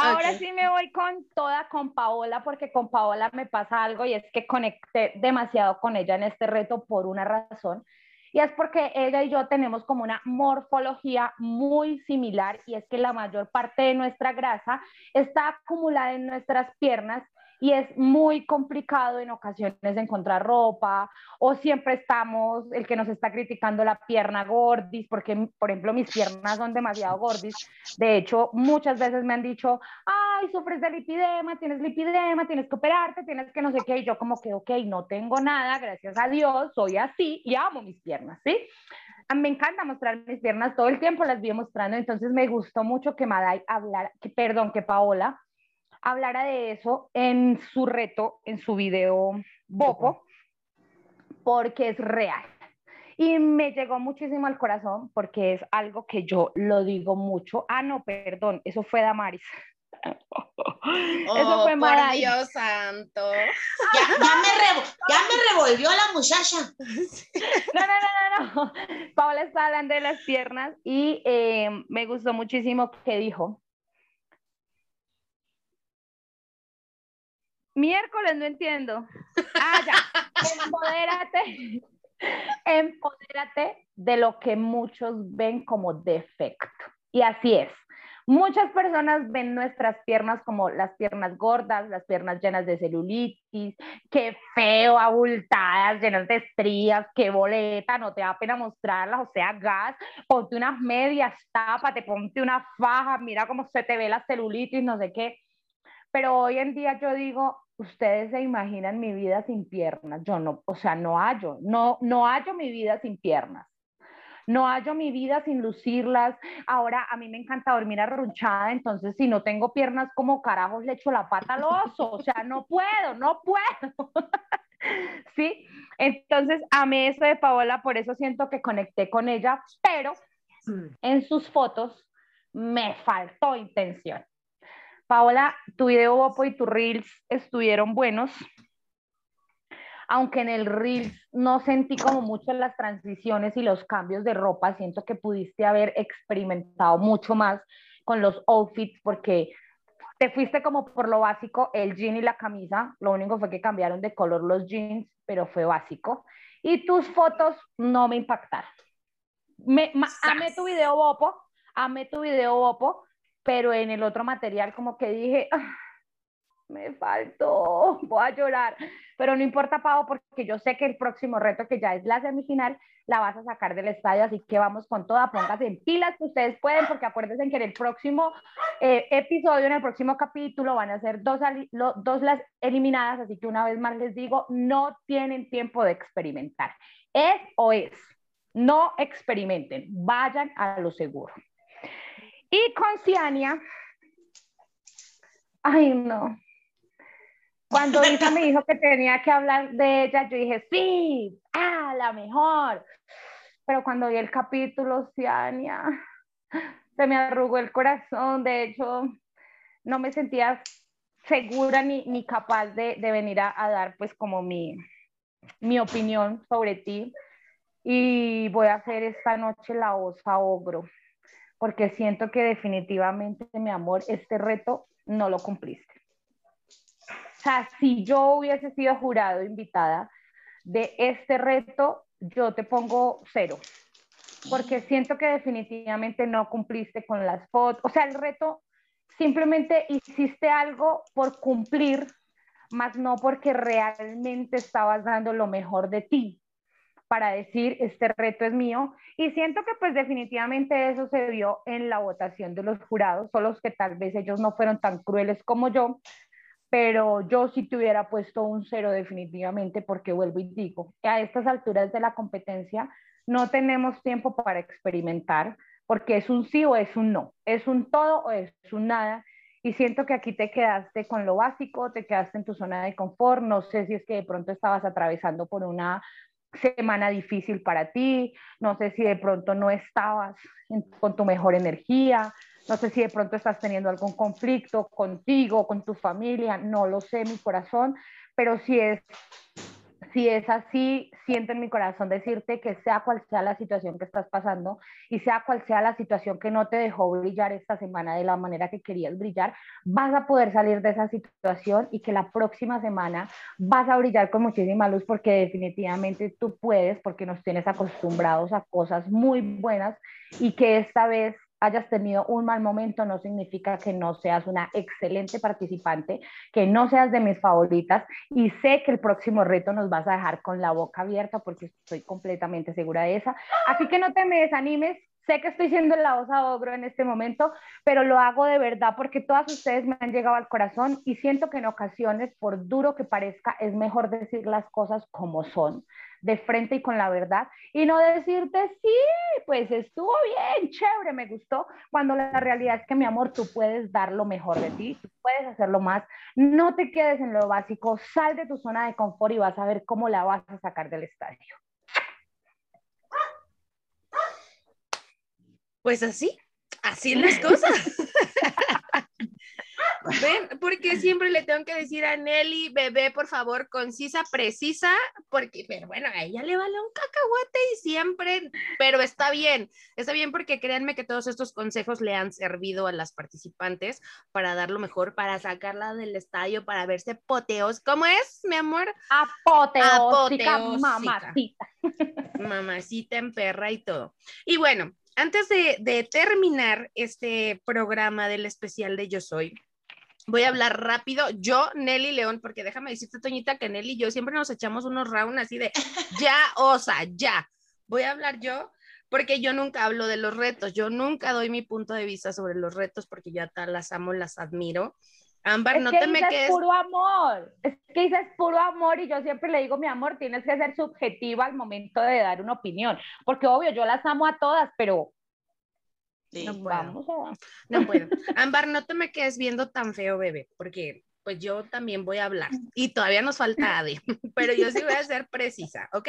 Ahora sí me voy con toda con Paola porque con Paola me pasa algo y es que conecté demasiado con ella en este reto por una razón y es porque ella y yo tenemos como una morfología muy similar y es que la mayor parte de nuestra grasa está acumulada en nuestras piernas y es muy complicado en ocasiones encontrar ropa o siempre estamos, el que nos está criticando la pierna gordis, porque por ejemplo mis piernas son demasiado gordis. De hecho, muchas veces me han dicho, ay, sufres de lipidema, tienes lipidema, tienes que operarte, tienes que no sé qué. Y yo como que, ok, no tengo nada, gracias a Dios, soy así y amo mis piernas, ¿sí? me encanta mostrar mis piernas todo el tiempo, las vi mostrando, entonces me gustó mucho que Madai hablara, que, perdón, que Paola hablara de eso en su reto, en su video Bopo, porque es real. Y me llegó muchísimo al corazón porque es algo que yo lo digo mucho. Ah, no, perdón, eso fue Damaris. eso fue oh, por Dios santo. Ya, me ya, me revolvió la muchacha. No, no, no, no, no. Paola está hablando de las piernas y eh, me gustó muchísimo que dijo Miércoles, no entiendo. Ah, ya. Empodérate. Empodérate de lo que muchos ven como defecto. Y así es. Muchas personas ven nuestras piernas como las piernas gordas, las piernas llenas de celulitis, qué feo, abultadas, llenas de estrías, qué boleta, no te da pena mostrarlas, o sea, gas, ponte unas medias, tápate, ponte una faja, mira cómo se te ve la celulitis, no sé qué. Pero hoy en día yo digo, ustedes se imaginan mi vida sin piernas. Yo no, o sea, no hallo, no, no hallo mi vida sin piernas. No hallo mi vida sin lucirlas. Ahora a mí me encanta dormir arrunchada, entonces si no tengo piernas, como carajos le echo la pata al oso. O sea, no puedo, no puedo. ¿Sí? Entonces amé eso de Paola, por eso siento que conecté con ella, pero en sus fotos me faltó intención. Paola, tu video y tu Reels estuvieron buenos, aunque en el Reels no sentí como mucho las transiciones y los cambios de ropa, siento que pudiste haber experimentado mucho más con los outfits porque te fuiste como por lo básico, el jean y la camisa, lo único fue que cambiaron de color los jeans, pero fue básico. Y tus fotos no me impactaron. Me, amé tu video Bopo, amé tu video Bopo, pero en el otro material como que dije, ah, me faltó, voy a llorar. Pero no importa, Pau, porque yo sé que el próximo reto, que ya es la semifinal, la vas a sacar del estadio, así que vamos con toda, póngase en pilas que ustedes pueden, porque acuérdense que en el próximo eh, episodio, en el próximo capítulo, van a ser dos, dos las eliminadas, así que una vez más les digo, no tienen tiempo de experimentar. Es o es. No experimenten, vayan a lo seguro. Y con Ciania, ay no. Cuando Isa me dijo que tenía que hablar de ella, yo dije, sí, ah, la mejor. Pero cuando vi el capítulo, Ciania, se me arrugó el corazón. De hecho, no me sentía segura ni, ni capaz de, de venir a, a, dar pues como mi, mi opinión sobre ti y voy a hacer esta noche la osa ogro porque siento que definitivamente, mi amor, este reto no lo cumpliste. Sea, si yo hubiese sido jurado invitada de este reto, yo te pongo cero, porque siento que definitivamente no cumpliste con las fotos. O sea, el reto simplemente hiciste algo por cumplir, más no porque realmente estabas dando lo mejor de ti para decir, este reto es mío. Y siento que pues definitivamente eso se vio en la votación de los jurados, solo que tal vez ellos no fueron tan crueles como yo, pero yo sí te hubiera puesto un cero definitivamente porque vuelvo y digo, a estas alturas de la competencia no tenemos tiempo para experimentar porque es un sí o es un no, es un todo o es un nada. Y siento que aquí te quedaste con lo básico, te quedaste en tu zona de confort, no sé si es que de pronto estabas atravesando por una semana difícil para ti, no sé si de pronto no estabas con tu mejor energía, no sé si de pronto estás teniendo algún conflicto contigo, con tu familia, no lo sé, mi corazón, pero si es si es así, siento en mi corazón decirte que sea cual sea la situación que estás pasando y sea cual sea la situación que no te dejó brillar esta semana de la manera que querías brillar, vas a poder salir de esa situación y que la próxima semana vas a brillar con muchísima luz porque definitivamente tú puedes, porque nos tienes acostumbrados a cosas muy buenas y que esta vez hayas tenido un mal momento no significa que no seas una excelente participante, que no seas de mis favoritas y sé que el próximo reto nos vas a dejar con la boca abierta porque estoy completamente segura de esa. Así que no te me desanimes. Sé que estoy siendo la osa ogro en este momento, pero lo hago de verdad porque todas ustedes me han llegado al corazón y siento que en ocasiones, por duro que parezca, es mejor decir las cosas como son de frente y con la verdad y no decirte, sí, pues estuvo bien, chévere, me gustó, cuando la realidad es que mi amor, tú puedes dar lo mejor de ti, tú puedes hacerlo más, no te quedes en lo básico, sal de tu zona de confort y vas a ver cómo la vas a sacar del estadio. Pues así, así las cosas. ¿Ven? Porque siempre le tengo que decir a Nelly, bebé, por favor, concisa, precisa, porque, pero bueno, a ella le vale un cacahuate y siempre, pero está bien, está bien porque créanme que todos estos consejos le han servido a las participantes para dar lo mejor, para sacarla del estadio, para verse poteos. ¿Cómo es, mi amor? Apoteósica, mamacita. Mamacita en perra y todo. Y bueno, antes de, de, terminar este programa del especial de Yo Soy, voy a hablar rápido. Yo, Nelly León, porque déjame decirte, Toñita, que Nelly y yo siempre nos echamos unos rounds así de ya, osa, ya. Voy a hablar yo, porque yo nunca hablo de los retos. Yo nunca doy mi punto de vista sobre los retos, porque ya las amo, las admiro. Ámbar, no te me quedes. Es puro amor, es que dices puro amor y yo siempre le digo, mi amor, tienes que ser subjetiva al momento de dar una opinión, porque obvio, yo las amo a todas, pero no puedo. No puedo. Ámbar, no te me quedes viendo tan feo, bebé, porque pues yo también voy a hablar y todavía nos falta Ade, pero yo sí voy a ser precisa, ¿ok?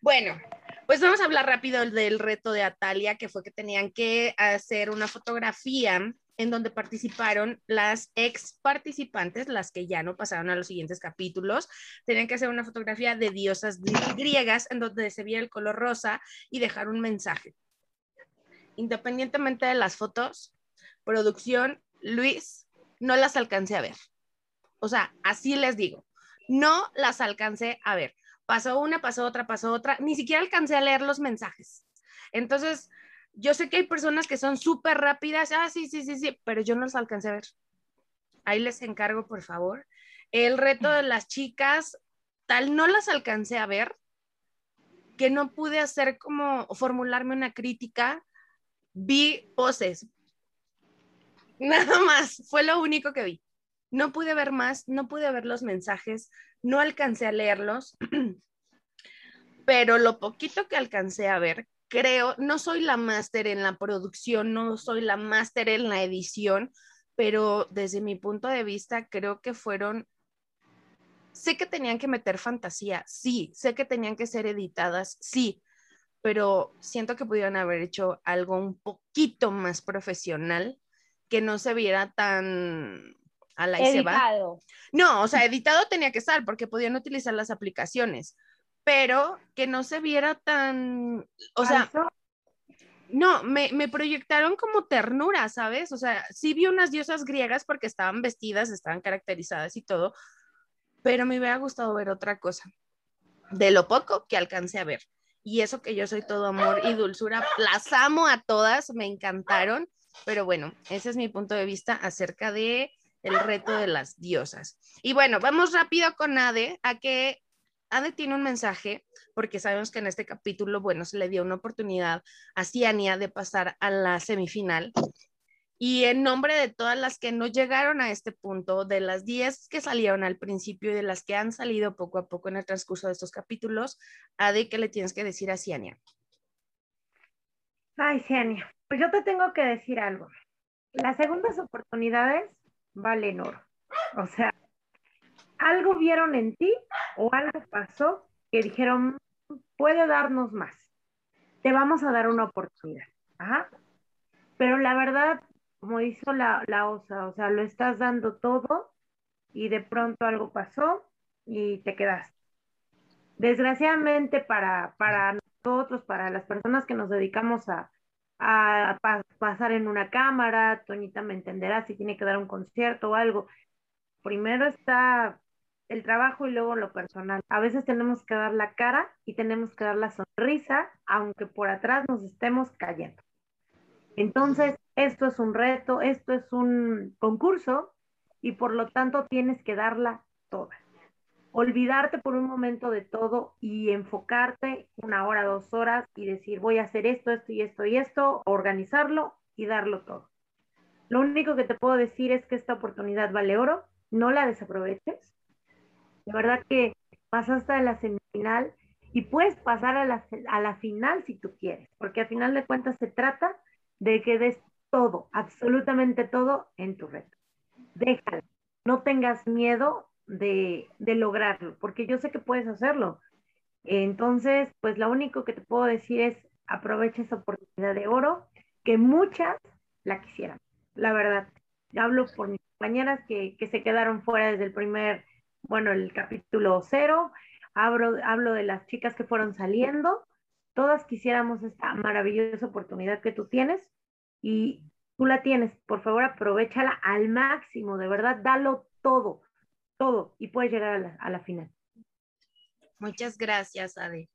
Bueno, pues vamos a hablar rápido del reto de Atalia, que fue que tenían que hacer una fotografía en donde participaron las ex participantes, las que ya no pasaron a los siguientes capítulos, tenían que hacer una fotografía de diosas griegas en donde se veía el color rosa y dejar un mensaje independientemente de las fotos, producción, Luis, no las alcancé a ver. O sea, así les digo, no las alcancé a ver. Pasó una, pasó otra, pasó otra, ni siquiera alcancé a leer los mensajes. Entonces, yo sé que hay personas que son súper rápidas, ah, sí, sí, sí, sí, pero yo no las alcancé a ver. Ahí les encargo, por favor. El reto de las chicas, tal, no las alcancé a ver, que no pude hacer como formularme una crítica vi poses. Nada más, fue lo único que vi. No pude ver más, no pude ver los mensajes, no alcancé a leerlos, pero lo poquito que alcancé a ver, creo, no soy la máster en la producción, no soy la máster en la edición, pero desde mi punto de vista creo que fueron, sé que tenían que meter fantasía, sí, sé que tenían que ser editadas, sí, pero siento que pudieron haber hecho algo un poquito más profesional, que no se viera tan a la y se va. Editado. No, o sea, editado tenía que estar porque podían utilizar las aplicaciones, pero que no se viera tan, o sea, no, me, me proyectaron como ternura, ¿sabes? O sea, sí vi unas diosas griegas porque estaban vestidas, estaban caracterizadas y todo, pero me hubiera gustado ver otra cosa, de lo poco que alcancé a ver. Y eso que yo soy todo amor y dulzura, las amo a todas, me encantaron, pero bueno, ese es mi punto de vista acerca de el reto de las diosas. Y bueno, vamos rápido con Ade, a que Ade tiene un mensaje, porque sabemos que en este capítulo, bueno, se le dio una oportunidad a Ciania de pasar a la semifinal. Y en nombre de todas las que no llegaron a este punto, de las 10 que salieron al principio y de las que han salido poco a poco en el transcurso de estos capítulos, Ade, ¿qué le tienes que decir a Ciania? Ay, Ciania, pues yo te tengo que decir algo. Las segundas oportunidades valen oro. O sea, algo vieron en ti o algo pasó que dijeron, puede darnos más. Te vamos a dar una oportunidad. Ajá. Pero la verdad, como hizo la, la osa, o sea, lo estás dando todo y de pronto algo pasó y te quedaste. Desgraciadamente para, para nosotros, para las personas que nos dedicamos a, a pa- pasar en una cámara, Toñita me entenderá si tiene que dar un concierto o algo. Primero está el trabajo y luego lo personal. A veces tenemos que dar la cara y tenemos que dar la sonrisa, aunque por atrás nos estemos cayendo. Entonces, esto es un reto, esto es un concurso y por lo tanto tienes que darla toda. Olvidarte por un momento de todo y enfocarte una hora, dos horas y decir voy a hacer esto, esto y esto y esto, organizarlo y darlo todo. Lo único que te puedo decir es que esta oportunidad vale oro, no la desaproveches. De verdad que pasaste a la semifinal y puedes pasar a la, a la final si tú quieres, porque al final de cuentas se trata de que des todo, absolutamente todo en tu reto. Déjalo, no tengas miedo de, de lograrlo, porque yo sé que puedes hacerlo. Entonces, pues lo único que te puedo decir es aprovecha esa oportunidad de oro, que muchas la quisieran, la verdad. Hablo por mis compañeras que, que se quedaron fuera desde el primer, bueno, el capítulo cero, hablo, hablo de las chicas que fueron saliendo, todas quisiéramos esta maravillosa oportunidad que tú tienes y tú la tienes, por favor aprovechala al máximo, de verdad, dalo todo, todo y puedes llegar a la, a la final. Muchas gracias, Ade.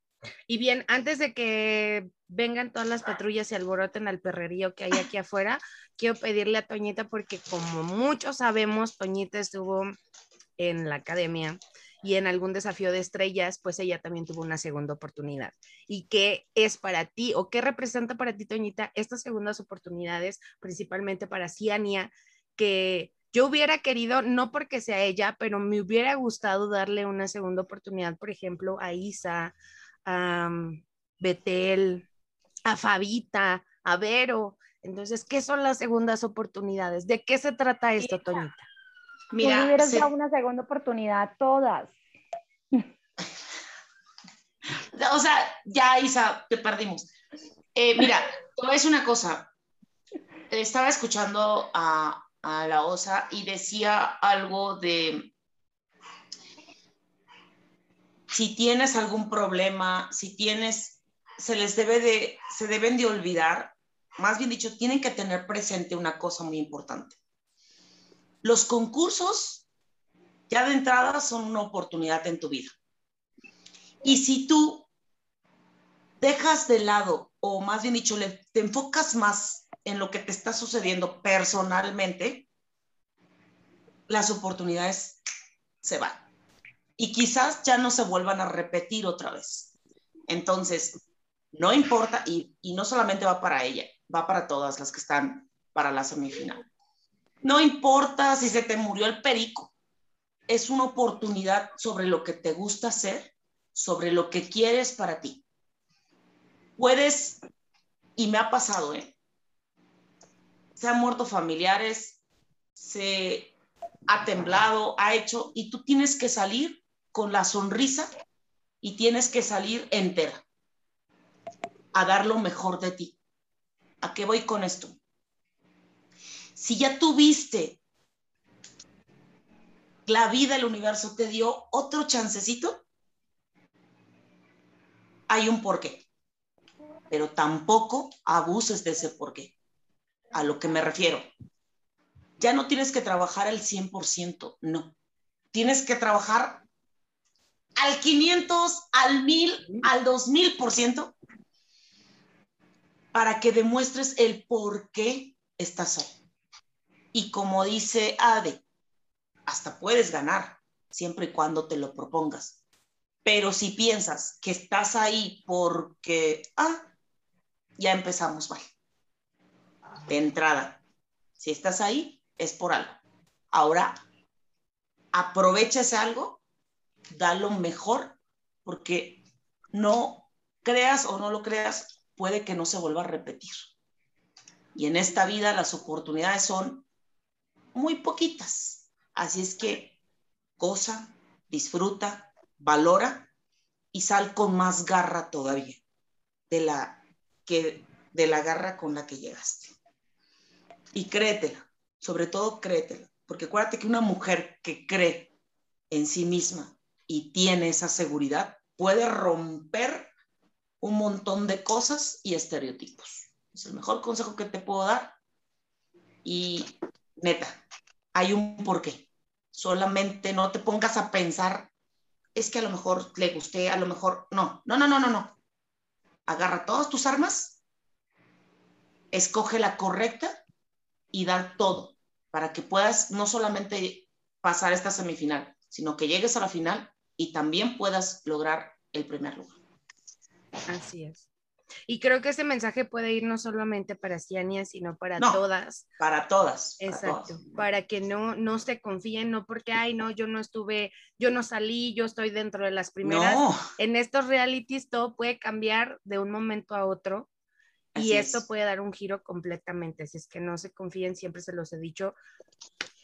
Y bien, antes de que vengan todas las patrullas y alboroten al perrerío que hay aquí afuera, quiero pedirle a Toñita, porque como muchos sabemos, Toñita estuvo en la academia y en algún desafío de estrellas, pues ella también tuvo una segunda oportunidad. ¿Y qué es para ti o qué representa para ti, Toñita, estas segundas oportunidades, principalmente para Ciania, que yo hubiera querido, no porque sea ella, pero me hubiera gustado darle una segunda oportunidad, por ejemplo, a Isa, a um, Betel, a Fabita, a Vero. Entonces, ¿qué son las segundas oportunidades? ¿De qué se trata esto, Toñita? Tú Mira, hubieras se- dado una segunda oportunidad a todas. o sea, ya Isa, te perdimos. Eh, mira, decir una cosa. Estaba escuchando a, a la OSA y decía algo de si tienes algún problema, si tienes, se les debe de, se deben de olvidar, más bien dicho, tienen que tener presente una cosa muy importante. Los concursos ya de entrada son una oportunidad en tu vida. Y si tú dejas de lado, o más bien dicho, te enfocas más en lo que te está sucediendo personalmente, las oportunidades se van. Y quizás ya no se vuelvan a repetir otra vez. Entonces, no importa, y, y no solamente va para ella, va para todas las que están para la semifinal. No importa si se te murió el perico, es una oportunidad sobre lo que te gusta hacer, sobre lo que quieres para ti. Puedes, y me ha pasado, ¿eh? Se han muerto familiares, se ha temblado, ha hecho, y tú tienes que salir con la sonrisa y tienes que salir entera a dar lo mejor de ti. ¿A qué voy con esto? Si ya tuviste la vida, el universo te dio otro chancecito, hay un porqué. Pero tampoco abuses de ese porqué. A lo que me refiero. Ya no tienes que trabajar al 100%, no. Tienes que trabajar al 500, al 1000, al 2000% para que demuestres el por qué estás ahí. Y como dice Ade, hasta puedes ganar siempre y cuando te lo propongas. Pero si piensas que estás ahí porque, ah, ya empezamos mal. De entrada, si estás ahí, es por algo. Ahora, aprovecha ese algo, da lo mejor, porque no creas o no lo creas, puede que no se vuelva a repetir. Y en esta vida las oportunidades son muy poquitas. Así es que goza, disfruta, valora y sal con más garra todavía de la, que, de la garra con la que llegaste. Y créetela, sobre todo créetela, porque acuérdate que una mujer que cree en sí misma y tiene esa seguridad puede romper un montón de cosas y estereotipos. Es el mejor consejo que te puedo dar. Y neta, hay un porqué. Solamente no te pongas a pensar, es que a lo mejor le gusté, a lo mejor no. No, no, no, no, no. Agarra todas tus armas, escoge la correcta y da todo para que puedas no solamente pasar esta semifinal, sino que llegues a la final y también puedas lograr el primer lugar. Así es. Y creo que ese mensaje puede ir no solamente para Ciania, sino para todas. Para todas. Exacto. Para, que no, no se confíen, no porque, ay, no, yo no estuve, yo no salí, yo estoy dentro de las primeras. En estos realities todo puede cambiar de un momento a otro. y esto puede dar un giro completamente. Si es que no se confíen, siempre se los he dicho,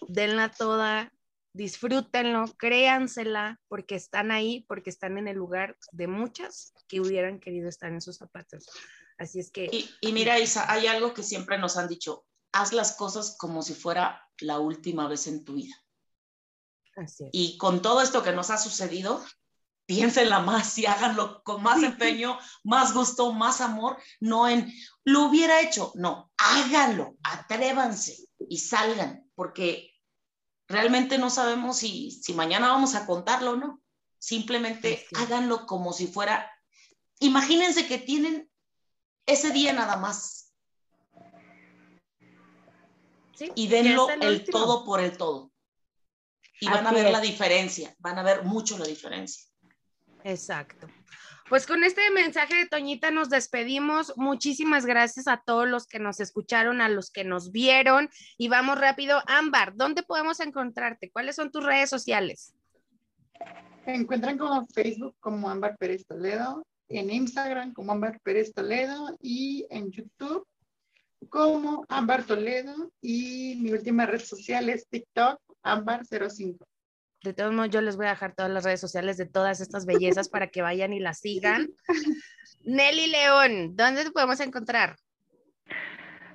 denla toda, disfrútenlo, créansela, porque están ahí, porque están en el lugar de muchas que hubieran querido estar en sus zapatos. Así es que... Y, mira, Isa, hay algo que siempre nos han dicho, haz las cosas como si fuera la última vez en tu vida. Así es. Y con todo esto que nos ha sucedido, piénsenla más y háganlo con más empeño, más gusto, más amor, no en lo hubiera hecho, no, háganlo, atrévanse y salgan, porque realmente no sabemos si, si mañana vamos a contarlo o no. Simplemente háganlo como si fuera, imagínense que tienen ese día nada más. y denlo el, todo por el todo. Y van a ver la diferencia, van a ver mucho la diferencia. Exacto. Pues con este mensaje de Toñita nos despedimos. Muchísimas gracias a todos los que nos escucharon, a los que nos vieron. Y vamos rápido. Ámbar, ¿dónde podemos encontrarte? ¿Cuáles son tus redes sociales? Me encuentran como Facebook como Ámbar Pérez Toledo, en Instagram como Ámbar Pérez Toledo y en YouTube como Ámbar Toledo y mi última red social es TikTok Ámbar05 de todos modos, yo les voy a dejar todas las redes sociales de todas estas bellezas para que vayan y las sigan. Nelly León, ¿dónde te podemos encontrar?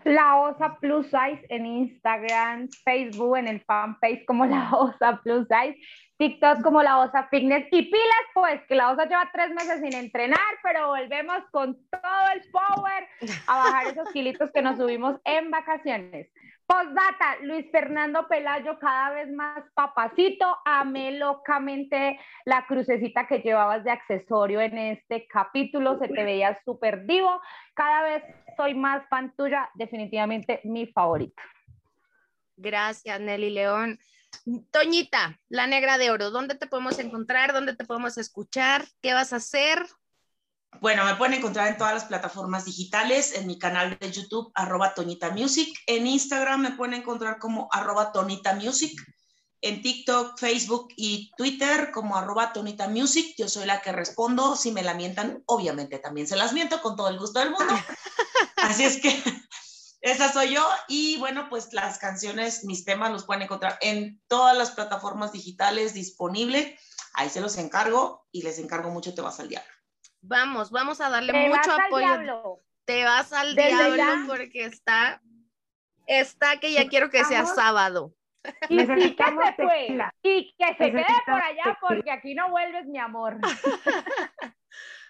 La Osa Plus Size en Instagram, Facebook, en el fanpage como La Osa Plus Size, TikTok como La Osa Fitness y pilas pues que La Osa lleva tres meses sin entrenar, pero volvemos con todo el power a bajar esos kilitos que nos subimos en vacaciones. Postdata, Luis Fernando Pelayo cada vez más papacito, amé locamente la crucecita que llevabas de accesorio en este capítulo, se te veía súper divo, cada vez soy más fan tuya, definitivamente mi favorito. Gracias, Nelly León. Toñita, la negra de oro, ¿dónde te podemos encontrar? ¿Dónde te podemos escuchar? ¿Qué vas a hacer? Bueno, me pueden encontrar en todas las plataformas digitales, en mi canal de YouTube, arroba Tonita Music. En Instagram me pueden encontrar como arroba Tonita Music. En TikTok, Facebook y Twitter como arroba Tonita Music. Yo soy la que respondo. Si me la mientan, obviamente también se las miento con todo el gusto del mundo. Así es que esa soy yo. Y bueno, pues las canciones, mis temas los pueden encontrar en todas las plataformas digitales disponibles. Ahí se los encargo y les encargo mucho Te vas al diablo. Vamos, vamos a darle mucho apoyo. Te vas al diablo porque está, está que ya quiero que sea sábado. Y, y que se fue. Y que se quede por allá porque aquí no vuelves, mi amor.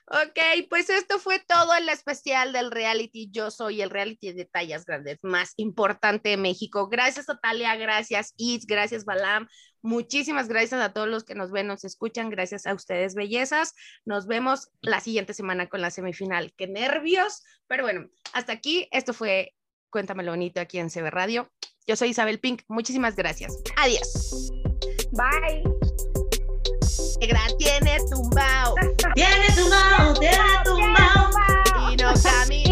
Ok, pues esto fue todo el especial del reality. Yo soy el reality de tallas grandes más importante de México. Gracias, Otalia. Gracias, Is. Gracias, Balam. Muchísimas gracias a todos los que nos ven, nos escuchan. Gracias a ustedes, bellezas. Nos vemos la siguiente semana con la semifinal. Qué nervios. Pero bueno, hasta aquí. Esto fue Cuéntamelo Bonito aquí en CB Radio. Yo soy Isabel Pink. Muchísimas gracias. Adiós. Bye negra tiene tumbao. Tiene tumbao, tiene tumbao. Y no camina.